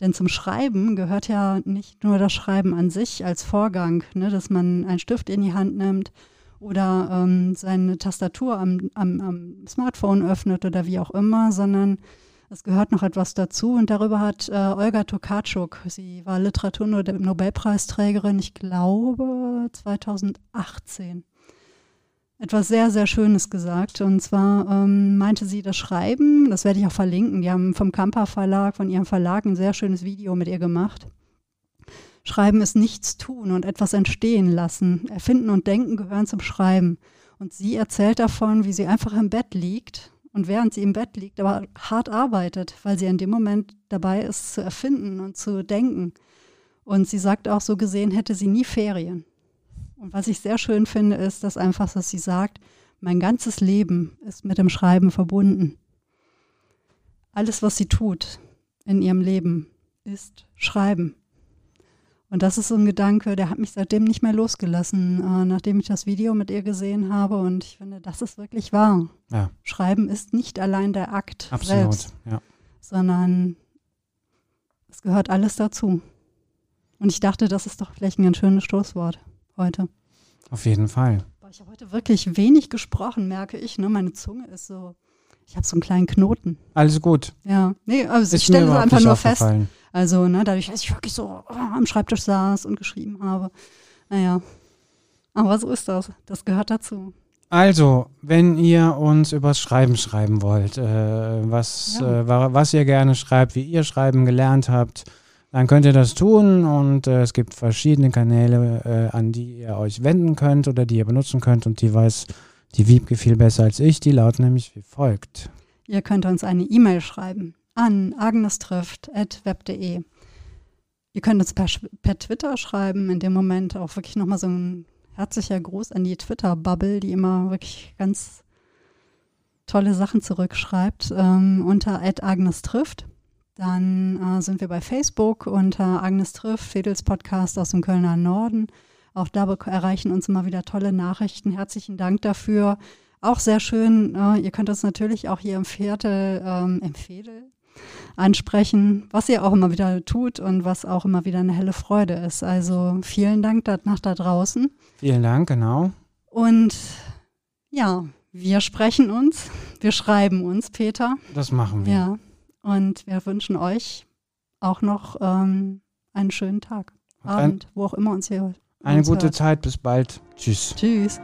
Denn zum Schreiben gehört ja nicht nur das Schreiben an sich als Vorgang, ne, dass man einen Stift in die Hand nimmt oder ähm, seine Tastatur am, am, am Smartphone öffnet oder wie auch immer, sondern es gehört noch etwas dazu. Und darüber hat äh, Olga Tokarczuk, sie war Literatur-Nobelpreisträgerin, ich glaube 2018, etwas sehr, sehr Schönes gesagt. Und zwar ähm, meinte sie, das Schreiben, das werde ich auch verlinken, die haben vom Kampa Verlag, von ihrem Verlag ein sehr schönes Video mit ihr gemacht. Schreiben ist nichts tun und etwas entstehen lassen. Erfinden und Denken gehören zum Schreiben. Und sie erzählt davon, wie sie einfach im Bett liegt und während sie im Bett liegt, aber hart arbeitet, weil sie in dem Moment dabei ist zu erfinden und zu denken. Und sie sagt auch, so gesehen hätte sie nie Ferien. Und was ich sehr schön finde, ist, dass einfach, dass sie sagt, mein ganzes Leben ist mit dem Schreiben verbunden. Alles, was sie tut in ihrem Leben, ist Schreiben. Und das ist so ein Gedanke, der hat mich seitdem nicht mehr losgelassen, äh, nachdem ich das Video mit ihr gesehen habe. Und ich finde, das ist wirklich wahr. Ja. Schreiben ist nicht allein der Akt Absolut. selbst, Ja. sondern es gehört alles dazu. Und ich dachte, das ist doch vielleicht ein ganz schönes Stoßwort heute. Auf jeden Fall. Ich habe heute wirklich wenig gesprochen, merke ich. Ne? Meine Zunge ist so, ich habe so einen kleinen Knoten. Alles gut. Ja, nee, also ich stelle es einfach nur fest. Also, ne, dadurch, dass ich wirklich so oh, am Schreibtisch saß und geschrieben habe. Naja, aber so ist das. Das gehört dazu. Also, wenn ihr uns übers Schreiben schreiben wollt, äh, was, Ja. äh, wa- was ihr gerne schreibt, wie ihr schreiben gelernt habt, dann könnt ihr das tun und äh, es gibt verschiedene Kanäle, äh, an die ihr euch wenden könnt oder die ihr benutzen könnt und die weiß die Wiebke viel besser als ich. Die lauten nämlich wie folgt. Ihr könnt uns eine E-Mail schreiben an agnestrifft.web.de. Ihr könnt uns per, per Twitter schreiben, in dem Moment auch wirklich nochmal so ein herzlicher Gruß an die Twitter-Bubble, die immer wirklich ganz tolle Sachen zurückschreibt, ähm, unter @agnestrifft. Dann äh, sind wir bei Facebook unter Agnes trifft, Fedels Podcast aus dem Kölner Norden. Auch da erreichen uns immer wieder tolle Nachrichten. Herzlichen Dank dafür. Auch sehr schön, äh, ihr könnt uns natürlich auch hier im Viertel, ähm, im Fedel ansprechen, was ihr auch immer wieder tut und was auch immer wieder eine helle Freude ist. Also vielen Dank da, nach da draußen. Vielen Dank, genau. Und ja, wir sprechen uns, wir schreiben uns, Peter. Das machen wir. Ja, und wir wünschen euch auch noch ähm, einen schönen Tag, Und ein, Abend, wo auch immer uns hier eine uns gute hört. Zeit. Bis bald. Tschüss. Tschüss.